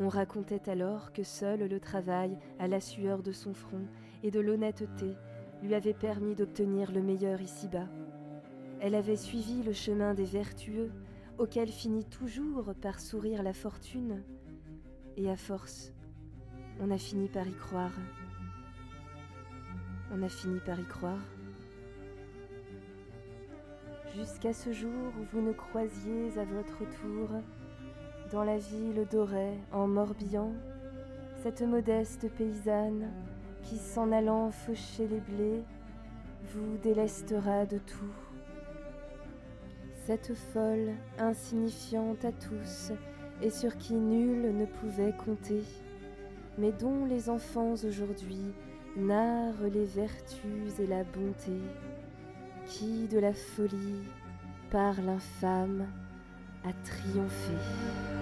On racontait alors que seul le travail à la sueur de son front et de l'honnêteté lui avait permis d'obtenir le meilleur ici-bas. Elle avait suivi le chemin des vertueux, auquel finit toujours par sourire la fortune, et à force, on a fini par y croire. On a fini par y croire. Jusqu'à ce jour où vous ne croisiez à votre tour, dans la ville d'Auray, en Morbihan, cette modeste paysanne qui, s'en allant faucher les blés, vous délestera de tout. Cette folle, insignifiante à tous, et sur qui nul ne pouvait compter, mais dont les enfants aujourd'hui narrent les vertus et la bonté, qui de la folie, par l'infâme, a triomphé.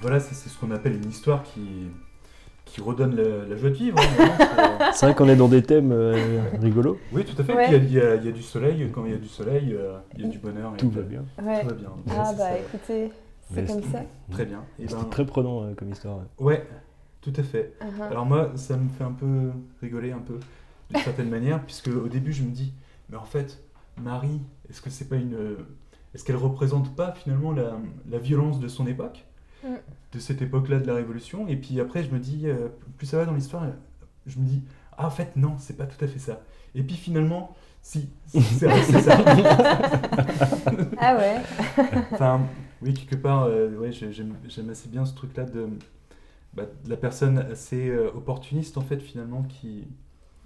Voilà, ça, c'est ce qu'on appelle une histoire qui, qui redonne la, la joie de vivre. hein, vraiment, c'est- C'est vrai qu'on est dans des thèmes euh, rigolos. oui, tout à fait. Ouais. Il y, a- il y du soleil. Quand il y a du soleil, euh, il y a du bonheur. et Tout va bien. Ouais. Tout va bien. Ah bah ça. écoutez, c'est Mais comme c'est- ça. Très bien. Et C'était ben, très prenant euh, comme histoire. ouais. Tout à fait. Uh-huh. Alors moi, ça me fait un peu rigoler un peu, d'une certaine manière, puisque au début, je me dis, mais en fait, Marie, est-ce que c'est pas une... euh, Est-ce qu'elle représente pas finalement la, la violence de son époque, Mm. de cette époque-là de la Révolution Et puis après, je me dis, euh, plus ça va dans l'histoire, je me dis, ah en fait, non, c'est pas tout à fait ça. Et puis finalement, si, c'est vrai, c'est ça. Ah ouais. Enfin, oui, quelque part, euh, ouais, j'ai- j'aime j'aime assez bien ce truc-là de, bah, de la personne assez euh, opportuniste, en fait, finalement, qui.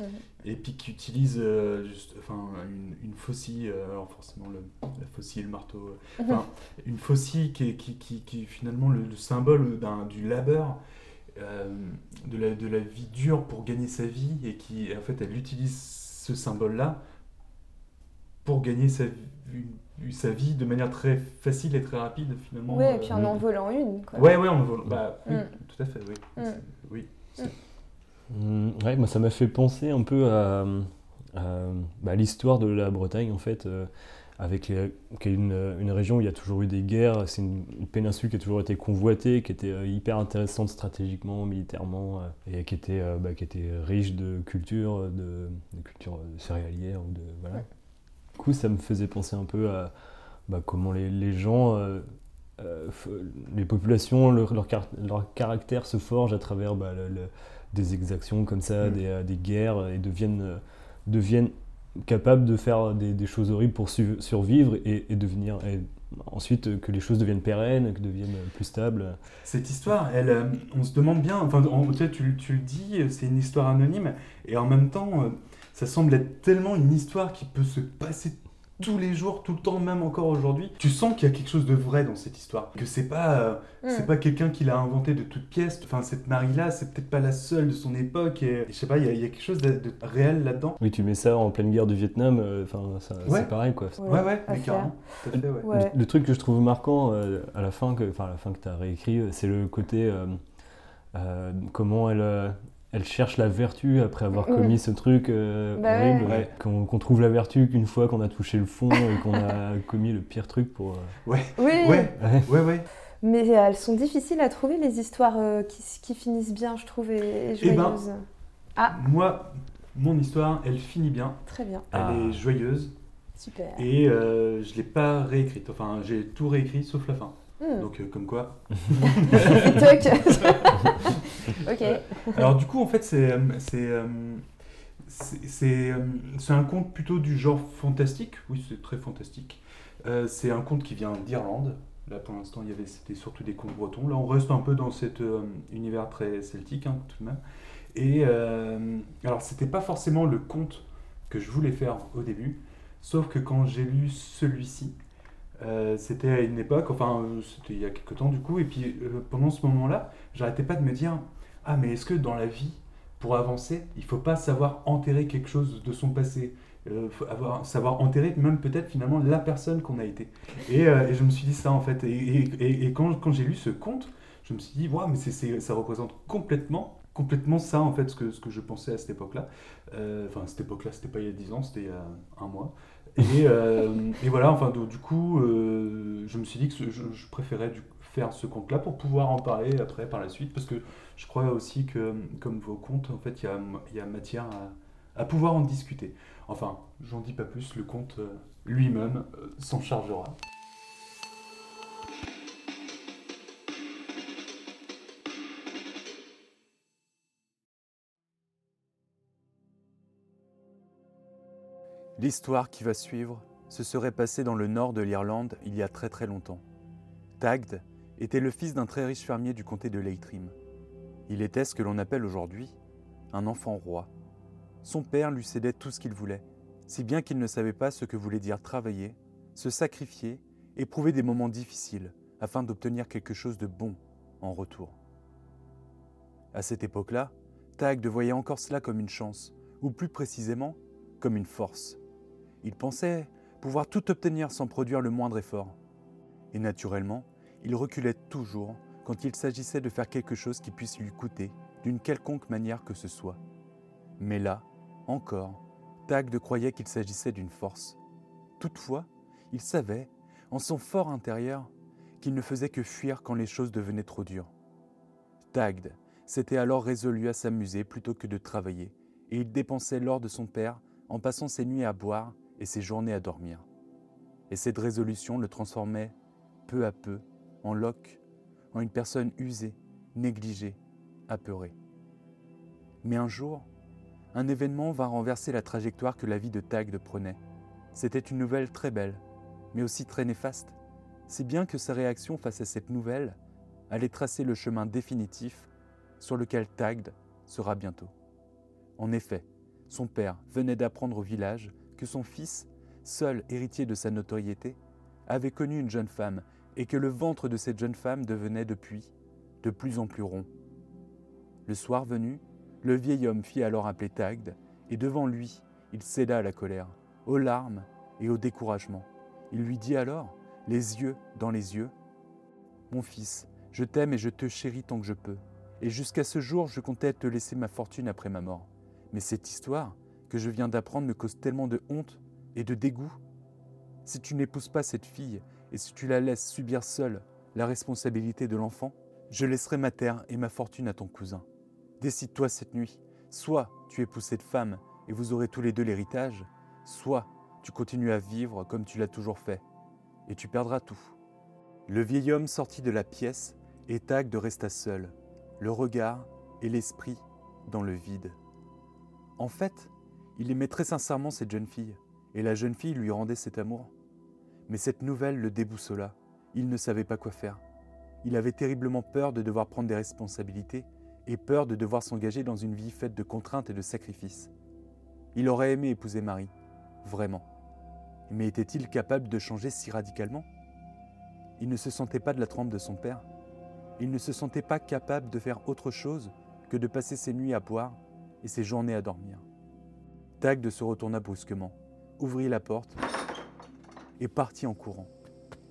Mhm. Et puis qui utilise euh, juste, enfin, une, une faucille, euh, alors forcément le, la faucille et le marteau, euh, enfin, une faucille qui est, qui, qui, qui est finalement le, le symbole du labeur, euh, de, la, de la vie dure pour gagner sa vie, et qui, en fait, elle utilise ce symbole-là pour gagner sa, vie- sa vie de manière très facile et très rapide, finalement. Ouais, et puis en en volant une, quoi. Ouais, ouais, on vole- Bah, oui, Mm. tout à fait, oui. Mm. Oui. C'est- Mm, ouais, moi ça m'a fait penser un peu à, à, bah, l'histoire de la Bretagne en fait, euh, avec les- qui est une, une région où il y a toujours eu des guerres. C'est une, une péninsule qui a toujours été convoitée, qui était euh, hyper intéressante stratégiquement, militairement, euh, et qui était, bah, qui était riche de culture, de, de culture céréalière ou de voilà. Du coup, ça me faisait penser un peu à, bah, comment les, les gens, les populations, leur, leur, car- leur caractère se forge à travers bah, le- le- des exactions comme ça, Mm. des, euh, des guerres, et deviennent, euh, deviennent capables de faire des, des choses horribles pour su- survivre et, et devenir. Et ensuite, euh, que les choses deviennent pérennes, que deviennent plus stables. Cette histoire, elle, on se demande bien, enfin, en- tu, tu, le dis, c'est une histoire anonyme, et en même temps, ça semble être tellement une histoire qui peut se passer tous les jours, tout le temps, même encore aujourd'hui. Tu sens qu'il y a quelque chose de vrai dans cette histoire, que c'est pas, euh, c'est Mm. pas quelqu'un qui l'a inventé de toutes pièces. Enfin, cette Marie-là, c'est peut-être pas la seule de son époque, et je sais pas, il y, a- il y a quelque chose de, de réel là-dedans. Oui, tu mets ça en pleine guerre du Vietnam, euh, enfin, ça- Ouais. c'est pareil quoi. Ouais, ouais, à mais faire. carrément. Tout à fait, ouais. Ouais. Le, le truc que je trouve marquant euh, à la fin, que, enfin à la fin que tu as réécrit, c'est le côté euh, euh, comment elle, elle cherche la vertu après avoir Mm. commis ce truc euh, Bah horrible, ouais. qu'on trouve la vertu qu'une fois qu'on a touché le fond et qu'on a commis le pire truc pour. euh, Oui, Ouais, ouais. ouais, ouais. mais elles sont difficiles à trouver, les histoires euh, qui, qui finissent bien, je trouve, et, et Eh ben. joyeuses. Ah. Moi, mon histoire, elle finit bien, Très bien, elle Ah. est joyeuse, super. et euh, je l'ai pas réécrite. Enfin, j'ai tout réécrit sauf la fin. Hmm. Donc, euh, comme quoi. Toc. ok. Alors, du coup, en fait, c'est. euh, c'est euh, c'est c'est, c'est un conte plutôt du genre fantastique. Oui, c'est très fantastique. Euh, c'est un conte qui vient d'Irlande. Là, pour l'instant, il y avait, c'était surtout des contes bretons. Là, on reste un peu dans cet euh, univers très celtique, hein, tout de même. Et euh, alors, c'était pas forcément le conte que je voulais faire au début, sauf que quand j'ai lu celui-ci, euh, c'était à une époque, enfin, euh, c'était il y a quelques temps du coup, et puis euh, pendant ce moment-là, j'arrêtais pas de me dire Ah, mais est-ce que dans la vie, pour avancer, il faut pas savoir enterrer quelque chose de son passé? Euh, avoir, savoir enterrer même peut-être finalement la personne qu'on a été. Et, euh, je me suis dit ça en fait. Et, quand, quand j'ai lu ce conte, je me suis dit, waouh, mais ça représente complètement, complètement ça en fait, ce que, ce que je pensais à cette époque-là. Euh, Enfin, à cette époque-là, c'était pas il y a 10 ans, c'était il y a un mois. Et, euh, et voilà, enfin, du coup, euh, je me suis dit que je, préférais faire ce conte-là pour pouvoir en parler après, par la suite, parce que je crois aussi que, comme vos contes, en fait, il y a, y a matière à, à pouvoir en discuter. Enfin, j'en dis pas plus, le conte euh, lui-même s'en chargera. L'histoire qui va suivre se serait passée dans le nord de l'Irlande il y a très très longtemps. Tagd était le fils d'un très riche fermier du comté de Leitrim. Il était ce que l'on appelle aujourd'hui un enfant roi. Son père lui cédait tout ce qu'il voulait, si bien qu'il ne savait pas ce que voulait dire travailler, se sacrifier, éprouver des moments difficiles afin d'obtenir quelque chose de bon en retour. À cette époque-là, Tagd voyait encore cela comme une chance, ou plus précisément, comme une force. Il pensait pouvoir tout obtenir sans produire le moindre effort. Et naturellement, il reculait toujours quand il s'agissait de faire quelque chose qui puisse lui coûter d'une quelconque manière que ce soit. Mais là, encore, Tagd croyait qu'il s'agissait d'une force. Toutefois, il savait, en son fort intérieur, qu'il ne faisait que fuir quand les choses devenaient trop dures. Tagd s'était alors résolu à s'amuser plutôt que de travailler, et il dépensait l'or de son père en passant ses nuits à boire ses journées à dormir. Et cette résolution le transformait peu à peu en Locke, en une personne usée, négligée, apeurée. Mais un jour, un événement va renverser la trajectoire que la vie de Tagd prenait. C'était une nouvelle très belle, mais aussi très néfaste, si bien que sa réaction face à cette nouvelle allait tracer le chemin définitif sur lequel Tagd sera bientôt. En effet, son père venait d'apprendre au village que son fils, seul héritier de sa notoriété, avait connu une jeune femme et que le ventre de cette jeune femme devenait depuis de plus en plus rond. Le soir venu, le vieil homme fit alors appeler Tagd, et devant lui, il céda à la colère, aux larmes et au découragement. Il lui dit alors, les yeux dans les yeux, Mon fils, je t'aime et je te chéris tant que je peux, et jusqu'à ce jour je comptais te laisser ma fortune après ma mort. Mais cette histoire que je viens d'apprendre me cause tellement de honte et de dégoût. Si tu n'épouses pas cette fille et si tu la laisses subir seule la responsabilité de l'enfant, je laisserai ma terre et ma fortune à ton cousin. Décide-toi cette nuit. Soit tu épouses cette femme et vous aurez tous les deux l'héritage, soit tu continues à vivre comme tu l'as toujours fait. et tu perdras tout. Le vieil homme sortit de la pièce et Tagde resta seul, le regard et l'esprit dans le vide. En fait, il aimait très sincèrement cette jeune fille, et la jeune fille lui rendait cet amour. Mais cette nouvelle le déboussola. Il ne savait pas quoi faire. Il avait terriblement peur de devoir prendre des responsabilités et peur de devoir s'engager dans une vie faite de contraintes et de sacrifices. Il aurait aimé épouser Marie, vraiment. Mais était-il capable de changer si radicalement? Il ne se sentait pas de la trempe de son père. Il ne se sentait pas capable de faire autre chose que de passer ses nuits à boire et ses journées à dormir. Tagde se retourna brusquement, ouvrit la porte et partit en courant.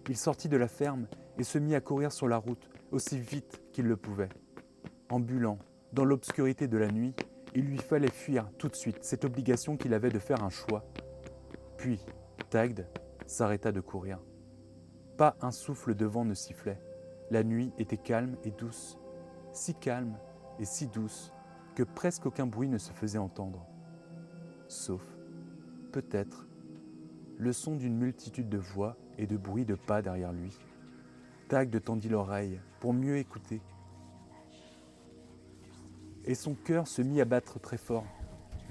Il sortit de la ferme et se mit à courir sur la route aussi vite qu'il le pouvait. Ambulant, dans l'obscurité de la nuit, il lui fallait fuir tout de suite cette obligation qu'il avait de faire un choix. Puis, Tagd s'arrêta de courir. Pas un souffle de vent ne sifflait. La nuit était calme et douce, si calme et si douce que presque aucun bruit ne se faisait entendre. Sauf, peut-être, le son d'une multitude de voix et de bruits de pas derrière lui. Tagd tendit l'oreille pour mieux écouter. Et son cœur se mit à battre très fort.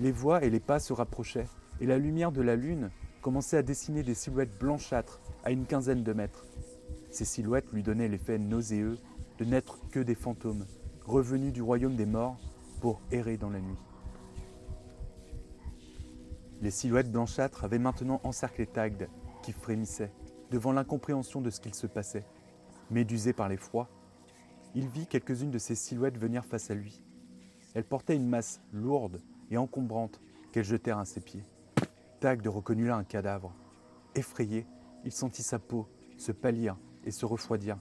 Les voix et les pas se rapprochaient, et la lumière de la lune commençait à dessiner des silhouettes blanchâtres à une quinzaine de mètres. Ces silhouettes lui donnaient l'effet nauséeux de n'être que des fantômes, revenus du royaume des morts pour errer dans la nuit. Les silhouettes blanchâtres avaient maintenant encerclé Tagd, qui frémissait devant l'incompréhension de ce qu'il se passait. Médusé par l'effroi, il vit quelques-unes de ces silhouettes venir face à lui. Elles portaient une masse lourde et encombrante qu'elles jetèrent à ses pieds. Tagd reconnut là un cadavre. Effrayé, il sentit sa peau se pâlir et se refroidir.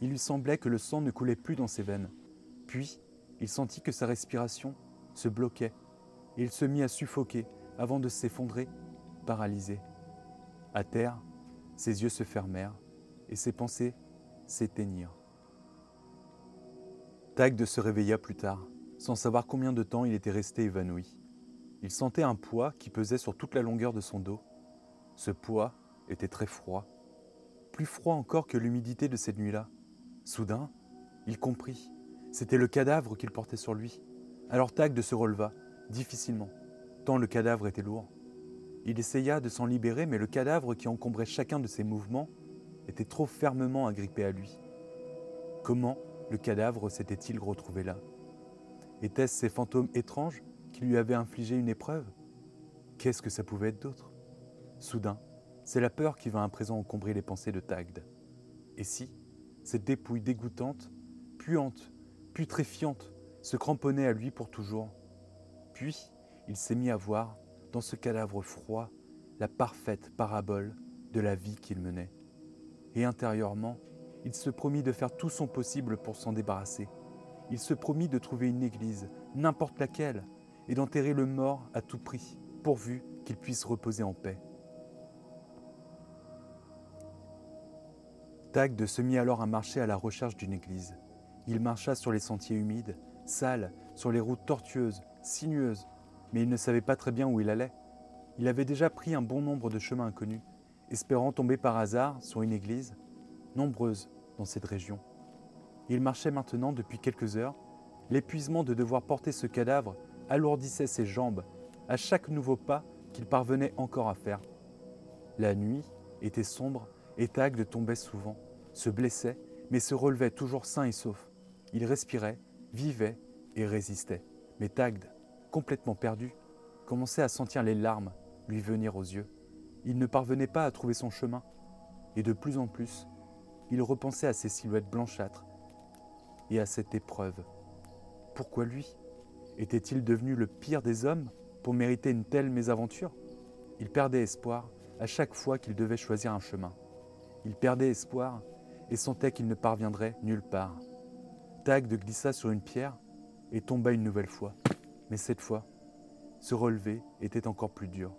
Il lui semblait que le sang ne coulait plus dans ses veines. Puis, il sentit que sa respiration se bloquait il se mit à suffoquer avant de s'effondrer, paralysé. À terre, ses yeux se fermèrent et ses pensées s'éteignirent. Tagde se réveilla plus tard, sans savoir combien de temps il était resté évanoui. Il sentait un poids qui pesait sur toute la longueur de son dos. Ce poids était très froid, plus froid encore que l'humidité de cette nuit-là. Soudain, il comprit. C'était le cadavre qu'il portait sur lui. Alors Tagde se releva, difficilement, le cadavre était lourd. Il essaya de s'en libérer, mais le cadavre qui encombrait chacun de ses mouvements était trop fermement agrippé à lui. Comment le cadavre s'était-il retrouvé là? Étaient-ce ces fantômes étranges qui lui avaient infligé une épreuve? Qu'est-ce que ça pouvait être d'autre? Soudain, c'est la peur qui vint à présent encombrer les pensées de Tagd. Et si cette dépouille dégoûtante, puante, putréfiante, se cramponnait à lui pour toujours? Puis, il s'est mis à voir, dans ce cadavre froid, la parfaite parabole de la vie qu'il menait. Et intérieurement, il se promit de faire tout son possible pour s'en débarrasser. Il se promit de trouver une église, n'importe laquelle, et d'enterrer le mort à tout prix, pourvu qu'il puisse reposer en paix. Tagde se mit alors à marcher à la recherche d'une église. Il marcha sur les sentiers humides, sales, sur les routes tortueuses, sinueuses, mais il ne savait pas très bien où il allait. Il avait déjà pris un bon nombre de chemins inconnus, espérant tomber par hasard sur une église, nombreuse dans cette région. Il marchait maintenant depuis quelques heures. L'épuisement de devoir porter ce cadavre alourdissait ses jambes à chaque nouveau pas qu'il parvenait encore à faire. La nuit était sombre et Tagde tombait souvent, se blessait, mais se relevait toujours sain et sauf. Il respirait, vivait et résistait. Mais Tagde, complètement perdu, commençait à sentir les larmes lui venir aux yeux. Il ne parvenait pas à trouver son chemin, et de plus en plus, il repensait à ces silhouettes blanchâtres et à cette épreuve. Pourquoi lui Était-il devenu le pire des hommes pour mériter une telle mésaventure? Il perdait espoir à chaque fois qu'il devait choisir un chemin. Il perdait espoir et sentait qu'il ne parviendrait nulle part. Tagde glissa sur une pierre et tomba une nouvelle fois. Mais cette fois, se relever était encore plus dur.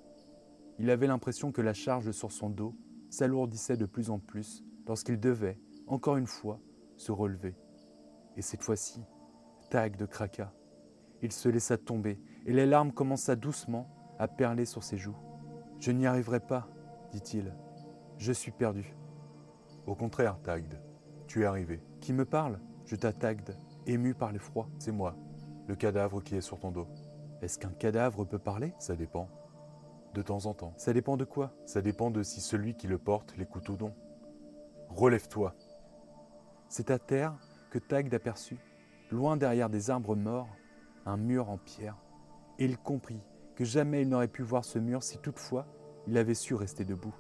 Il avait l'impression que la charge sur son dos s'alourdissait de plus en plus lorsqu'il devait, encore une fois, se relever. Et cette fois-ci, Tagde craqua. Il se laissa tomber et les larmes commença doucement à perler sur ses joues. Je n'y arriverai pas, dit-il. Je suis perdu. Au contraire, Tagd, tu es arrivé. Qui me parle? Je Tagd, ému par l'effroi. C'est moi, le cadavre qui est sur ton dos. Est-ce qu'un cadavre peut parler? Ça dépend. De temps en temps. Ça dépend de quoi? Ça dépend de si celui qui le porte l'écoute ou non. Relève-toi. C'est à terre que Tagd aperçut, loin derrière des arbres morts, un mur en pierre. Et il comprit que jamais il n'aurait pu voir ce mur si toutefois il avait su rester debout.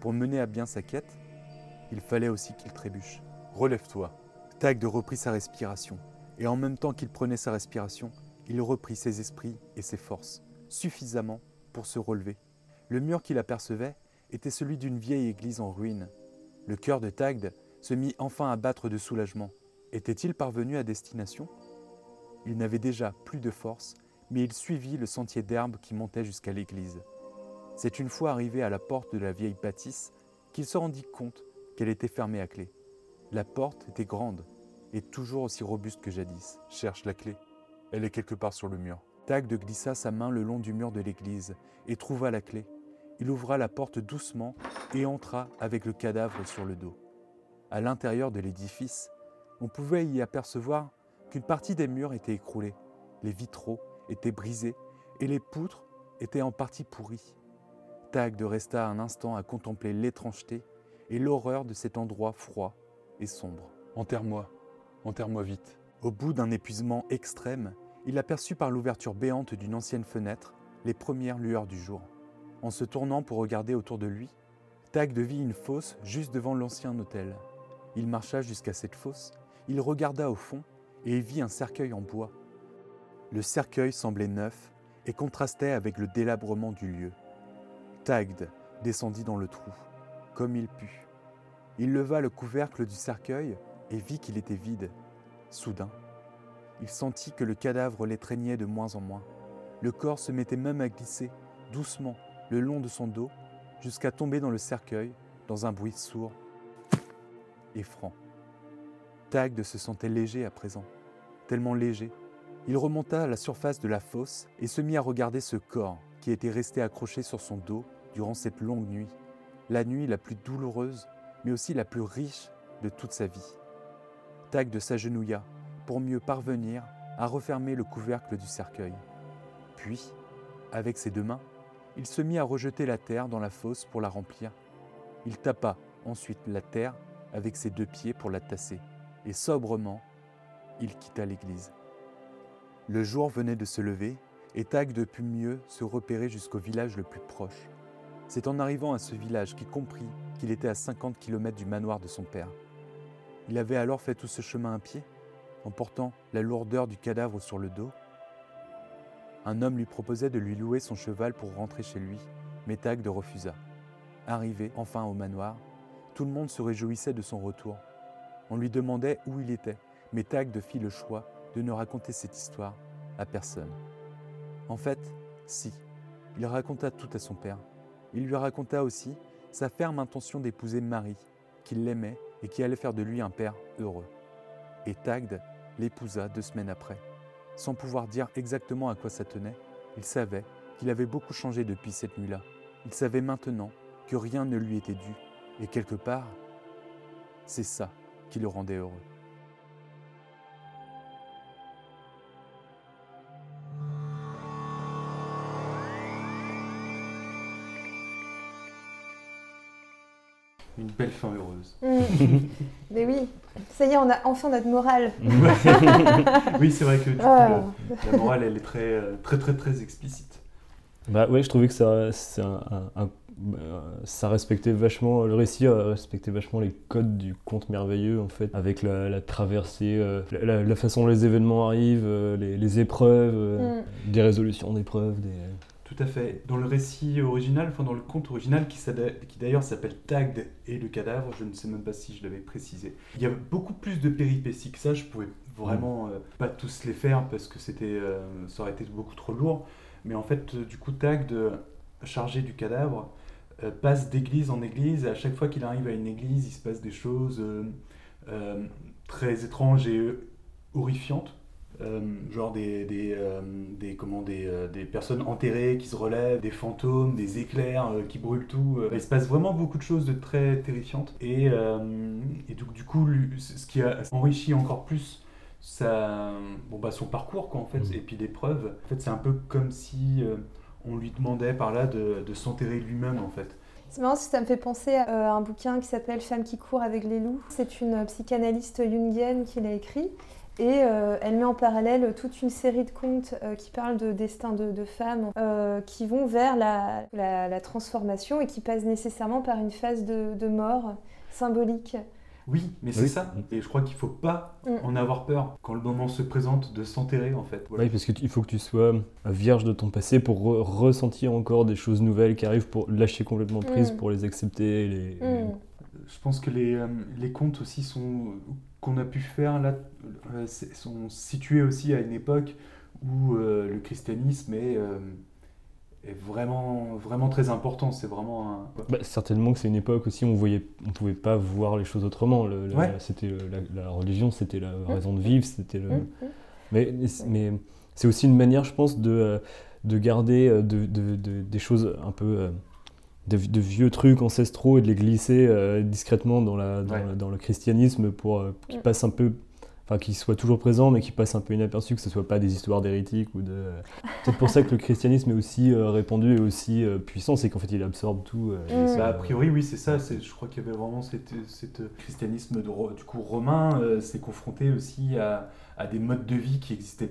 Pour mener à bien sa quête, il fallait aussi qu'il trébuche. Relève-toi. Tagd reprit sa respiration, et en même temps qu'il prenait sa respiration, il reprit ses esprits et ses forces, suffisamment pour se relever. Le mur qu'il apercevait était celui d'une vieille église en ruine. Le cœur de Tagd se mit enfin à battre de soulagement. Était-il parvenu à destination? Il n'avait déjà plus de force, mais il suivit le sentier d'herbe qui montait jusqu'à l'église. C'est une fois arrivé à la porte de la vieille bâtisse qu'il se rendit compte qu'elle était fermée à clé. La porte était grande et toujours aussi robuste que jadis. Cherche la clé. Elle est quelque part sur le mur. Tagde glissa sa main le long du mur de l'église et trouva la clé. Il ouvra la porte doucement et entra avec le cadavre sur le dos. À l'intérieur de l'édifice, on pouvait y apercevoir qu'une partie des murs était écroulée, les vitraux étaient brisés et les poutres étaient en partie pourries. Tagde resta un instant à contempler l'étrangeté et l'horreur de cet endroit froid et sombre. Enterre-moi, enterre-moi vite. Au bout d'un épuisement extrême, il aperçut par l'ouverture béante d'une ancienne fenêtre les premières lueurs du jour. En se tournant pour regarder autour de lui, Tagde vit une fosse juste devant l'ancien hôtel. Il marcha jusqu'à cette fosse, il regarda au fond et vit un cercueil en bois. Le cercueil semblait neuf et contrastait avec le délabrement du lieu. Tagd descendit dans le trou, comme il put. Il leva le couvercle du cercueil et vit qu'il était vide. Soudain, il sentit que le cadavre l'étreignait de moins en moins. Le corps se mettait même à glisser, doucement, le long de son dos, jusqu'à tomber dans le cercueil, dans un bruit sourd et franc. Tagd se sentait léger à présent, tellement léger. Il remonta à la surface de la fosse et se mit à regarder ce corps qui était resté accroché sur son dos durant cette longue nuit, la nuit la plus douloureuse, mais aussi la plus riche de toute sa vie. Tagd s'agenouilla pour mieux parvenir à refermer le couvercle du cercueil. Puis, avec ses deux mains, il se mit à rejeter la terre dans la fosse pour la remplir. Il tapa ensuite la terre avec ses deux pieds pour la tasser, et sobrement, il quitta l'église. Le jour venait de se lever, et Tagde put mieux se repérer jusqu'au village le plus proche. C'est en arrivant à ce village qu'il comprit qu'il était à 50 km du manoir de son père. Il avait alors fait tout ce chemin à pied, en portant la lourdeur du cadavre sur le dos. Un homme lui proposait de lui louer son cheval pour rentrer chez lui, mais Tagde refusa. Arrivé enfin au manoir, tout le monde se réjouissait de son retour. On lui demandait où il était, mais Tagde fit le choix de ne raconter cette histoire à personne. En fait, si, il raconta tout à son père. Il lui raconta aussi sa ferme intention d'épouser Marie, qu'il l'aimait et qui allait faire de lui un père heureux. Et Tagde l'épousa deux semaines après. Sans pouvoir dire exactement à quoi ça tenait, il savait qu'il avait beaucoup changé depuis cette nuit-là. Il savait maintenant que rien ne lui était dû et quelque part, c'est ça qui le rendait heureux. Une belle fin heureuse. Mm. Mais oui, ça y est, on a enfin notre morale. oui, c'est vrai que du coup, Ah. la, la morale, elle est très, euh, très, très, très explicite. Bah ouais, je trouvais que ça, c'est un- un- un- euh, ça respectait vachement, le récit euh, respectait vachement les codes du conte merveilleux en fait, avec la, la traversée, euh, la, la façon dont les événements arrivent, euh, les, les épreuves, euh, Mm. des résolutions d'épreuves, des... Tout à fait. Dans le récit original, enfin dans le conte original, qui, d'ailleurs s'appelle Tagd et le cadavre, je ne sais même pas si je l'avais précisé. Il y a beaucoup plus de péripéties que ça, je pouvais vraiment euh, pas tous les faire parce que c'était, euh, ça aurait été beaucoup trop lourd. Mais en fait, euh, du coup, Tagd, chargé du cadavre, euh, passe d'église en église et à chaque fois qu'il arrive à une église, il se passe des choses très étranges et horrifiantes. Euh, genre des, des, euh, des, comment, des, euh, des personnes enterrées qui se relèvent, des fantômes, des éclairs euh, qui brûlent tout. Euh, il se passe vraiment beaucoup de choses de très terrifiantes. Et, euh, et donc, du coup, lui, ce qui a enrichi encore plus sa, bon, bah, son parcours, quoi, en fait, Mhm. et puis l'épreuve, en fait, c'est un peu comme si euh, on lui demandait par là de, de s'enterrer lui-même, en fait. C'est marrant parce que ça me fait penser à un bouquin qui s'appelle Femme qui court avec les loups. C'est une psychanalyste jungienne qui l'a écrit. Et euh, elle met en parallèle toute une série de contes euh, qui parlent de destin de, de femmes euh, qui vont vers la, la- la transformation et qui passent nécessairement par une phase de, de mort symbolique. Oui, mais c'est Oui. ça. Et je crois qu'il faut pas Mm. en avoir peur quand le moment se présente de s'enterrer, en fait. Voilà. Oui, parce qu'il faut que tu sois vierge de ton passé pour re- ressentir encore des choses nouvelles qui arrivent, pour lâcher complètement prise, Mm. pour les accepter. Les... Mm. Je pense que les, euh, les contes aussi sont qu'on a pu faire là euh, sont situés aussi à une époque où euh, le christianisme est, euh, est vraiment vraiment très important. C'est vraiment un. Bah, certainement que c'est une époque aussi où on voyait, on pouvait pas voir les choses autrement. Le- le- Ouais. C'était la, la religion, c'était la raison de vivre, c'était le. Mm, mm. Mais, mais c'est aussi une manière, je pense, de, de garder de, de- de- des choses un peu. Euh, de, de vieux trucs ancestraux et de les glisser euh, discrètement dans, la, dans, Ouais. le, dans le christianisme pour, euh, qu'ils Mm. passent un peu. Enfin, qu'ils soient toujours présents, mais qu'ils passent un peu inaperçus, que ce soit pas des histoires d'hérétiques ou de. C'est pour ça que le christianisme est aussi euh, répandu et aussi euh, puissant, c'est qu'en fait il absorbe tout. euh, Mm. ça- Bah, a priori, oui, c'est ça. c'est- Je crois qu'il y avait vraiment cette, cette christianisme de, du coup romain euh, s'est confronté aussi à, à des modes de vie qui existaient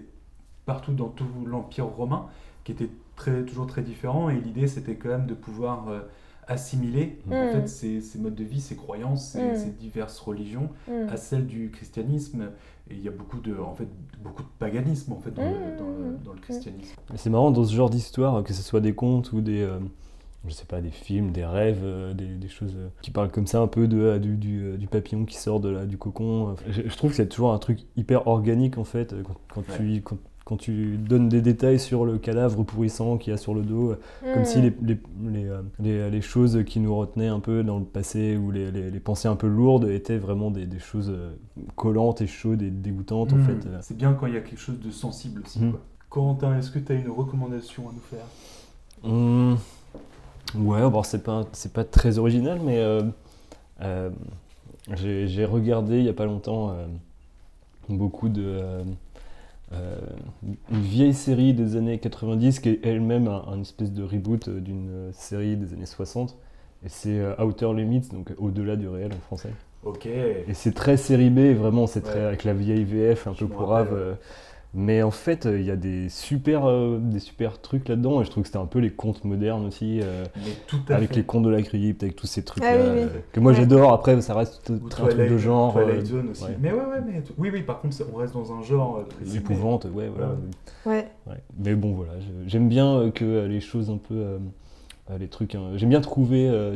partout dans tout l'empire romain, qui étaient très, toujours très différents. Et l'idée, c'était quand même de pouvoir euh, assimiler en Mm. fait ces, ces modes de vie, ces croyances, ces, Mm. ces diverses religions Mm. à celles du christianisme. Et il y a beaucoup de, en fait, beaucoup de paganisme en fait dans, le, dans le- dans le christianisme. Mais C'est marrant dans ce genre d'histoire, que ce soit des contes ou des, euh, je sais pas, des films, des rêves, euh, des, des choses euh, qui parlent comme ça un peu de, euh, du, du, euh, du papillon qui sort de la, du cocon. Je, je trouve que c'est toujours un truc hyper organique en fait, euh, quand, quand tu, quand, quand tu donnes des détails sur le cadavre pourrissant qu'il y a sur le dos, euh, comme Mm. si les, les, les, euh, les- les choses qui nous retenaient un peu dans le passé ou les, les- les pensées un peu lourdes étaient vraiment des, des choses euh, collantes et chaudes et dégoûtantes en Mm. fait. euh. C'est bien quand il y a quelque chose de sensible aussi. Mm. quoi. Corentin, est-ce que tu as une recommandation à nous faire? Hum, Ouais, bon, c'est pas, c'est pas très original, mais euh, euh, j'ai j'ai regardé il y a pas longtemps euh, beaucoup de. Euh, une vieille série des années 90 qui est elle-même un, un espèce de reboot euh, d'une euh, série des années 60. Et c'est Outer Limits, donc au-delà du réel en français. Ok. Et c'est très série B, vraiment, c'est très avec la vieille VF un Je peu pourrave. Mais en fait, euh, il y a des super, euh, des super trucs là-dedans, et je trouve que c'était un peu les contes modernes aussi, euh, Mais avec fait. les contes de la crypte, avec tous ces trucs-là, Ah oui, oui. que moi Ouais. j'adore. Après, ça reste un truc de genre. Twilight euh, Zone aussi. ouais. Mais ouais, ouais, mais oui, oui. Par contre, on reste dans un genre euh, précis. L'épouvante, ouais, voilà. Ouais. Mais bon, voilà, j'aime bien euh, que euh, les choses un peu. les trucs. hein, j'aime bien trouver euh,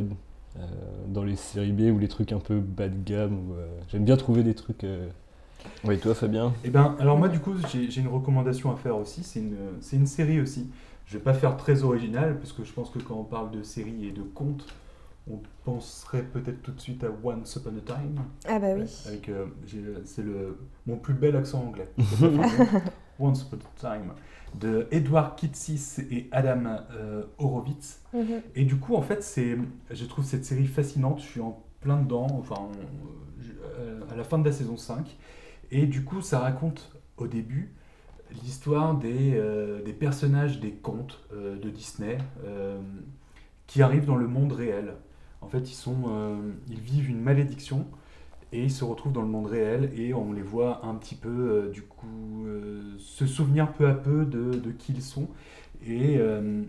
euh, dans les séries B ou les trucs un peu bas de gamme. euh, j'aime bien trouver des trucs. Ouais, toi, Fabien? Eh ben, alors moi, du coup, j'ai j'ai une recommandation à faire aussi. C'est une, c'est une série aussi. Je vais pas faire très original, parce que je pense que quand on parle de séries et de contes, on penserait peut-être tout de suite à Once Upon a Time. Ah bah oui. Avec, euh, c'est le mon plus bel accent anglais. Once Upon a Time de Edward Kitsis et Adam euh, Horowitz. Mhm. Et du coup, en fait, c'est, je trouve cette série fascinante. Je suis en plein dedans, enfin, on- je- euh, à la fin de la saison 5. Et du coup, ça raconte au début l'histoire des, euh, des personnages des contes euh, de Disney euh, qui arrivent dans le monde réel. En fait, ils, sont, ils vivent une malédiction et ils se retrouvent dans le monde réel et on les voit un petit peu, du coup, se souvenir peu à peu de, de qui ils sont. Et,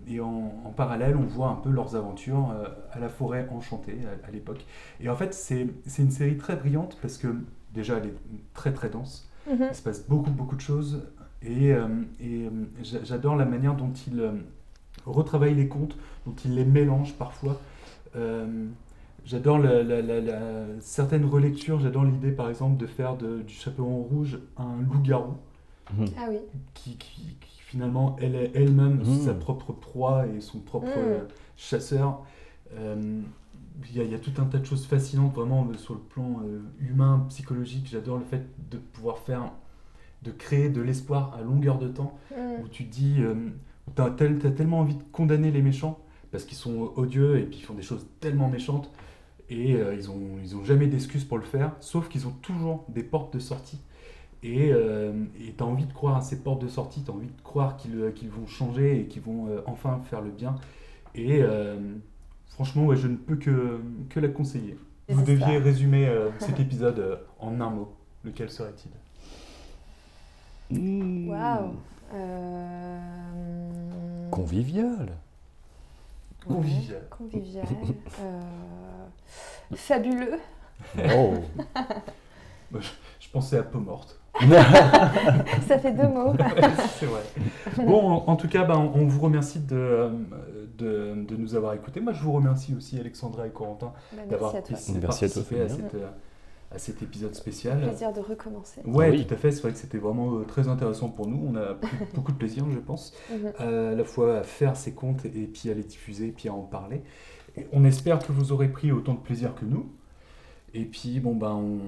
et en, parallèle, on voit un peu leurs aventures à la forêt enchantée à, à l'époque. Et en fait, c'est une série très brillante parce que déjà, elle est très très dense. Mhm. Il se passe beaucoup beaucoup de choses. Et, euh, et, euh, j'a- j'adore la manière dont il euh, retravaille les contes, dont il les mélange parfois. Euh, j'adore la, la- la- la- certaines relectures. J'adore l'idée, par exemple, de faire de- du chaperon rouge un loup-garou Ah oui. qui, qui- qui, finalement elle est elle-même Mmh. sa propre proie et son propre Mmh. chasseur. Euh, Il y, a- il y a tout un tas de choses fascinantes vraiment euh, sur le plan euh, humain, psychologique. J'adore le fait de pouvoir faire de créer de l'espoir à longueur de temps, Mm. où tu te dis, euh, tu as, tellement envie de condamner les méchants, parce qu'ils sont odieux et puis ils font des choses tellement méchantes, et euh, ils, ont, ils ont jamais d'excuses pour le faire, sauf qu'ils ont toujours des portes de sortie. Et tu as envie de croire à ces portes de sortie, tu as envie de croire qu'ils euh, vont changer et qu'ils vont euh, enfin faire le bien. Et euh, franchement, ouais, je ne peux que, que la conseiller. Vous deviez résumer euh, cet épisode euh, en un mot. Lequel serait-il? Mmh. Waouh. Euh, Convivial. ouais, Convivial. Convivial. euh, Fabuleux. Oh. Je pensais à peau morte. Ça fait deux mots. C'est vrai. Bon, en, en tout cas, ben, on vous remercie de, euh, de, de nous avoir écoutés. Moi, je vous remercie aussi, Alexandra et Corentin, Bah, d'avoir participé à, cette, euh, à cet épisode spécial. Plaisir de recommencer. Ouais, Ah oui. tout à fait. C'est vrai que c'était vraiment euh, très intéressant pour nous. On a pris beaucoup de plaisir, je pense, Mhm. à la fois à faire ces contes et puis à les diffuser, et puis à en parler. Et on espère que vous aurez pris autant de plaisir que nous. Et puis, bon, ben, on,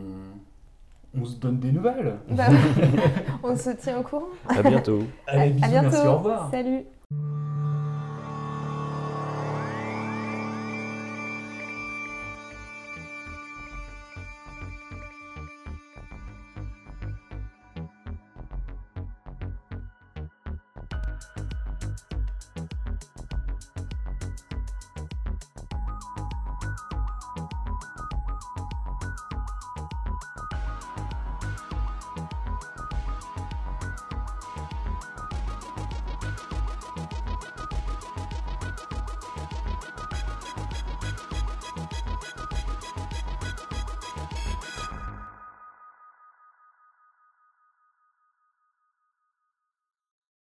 on se donne des nouvelles. Bah, on se tient au courant. À bientôt. Allez, bisous, à bientôt. merci, au revoir. Salut.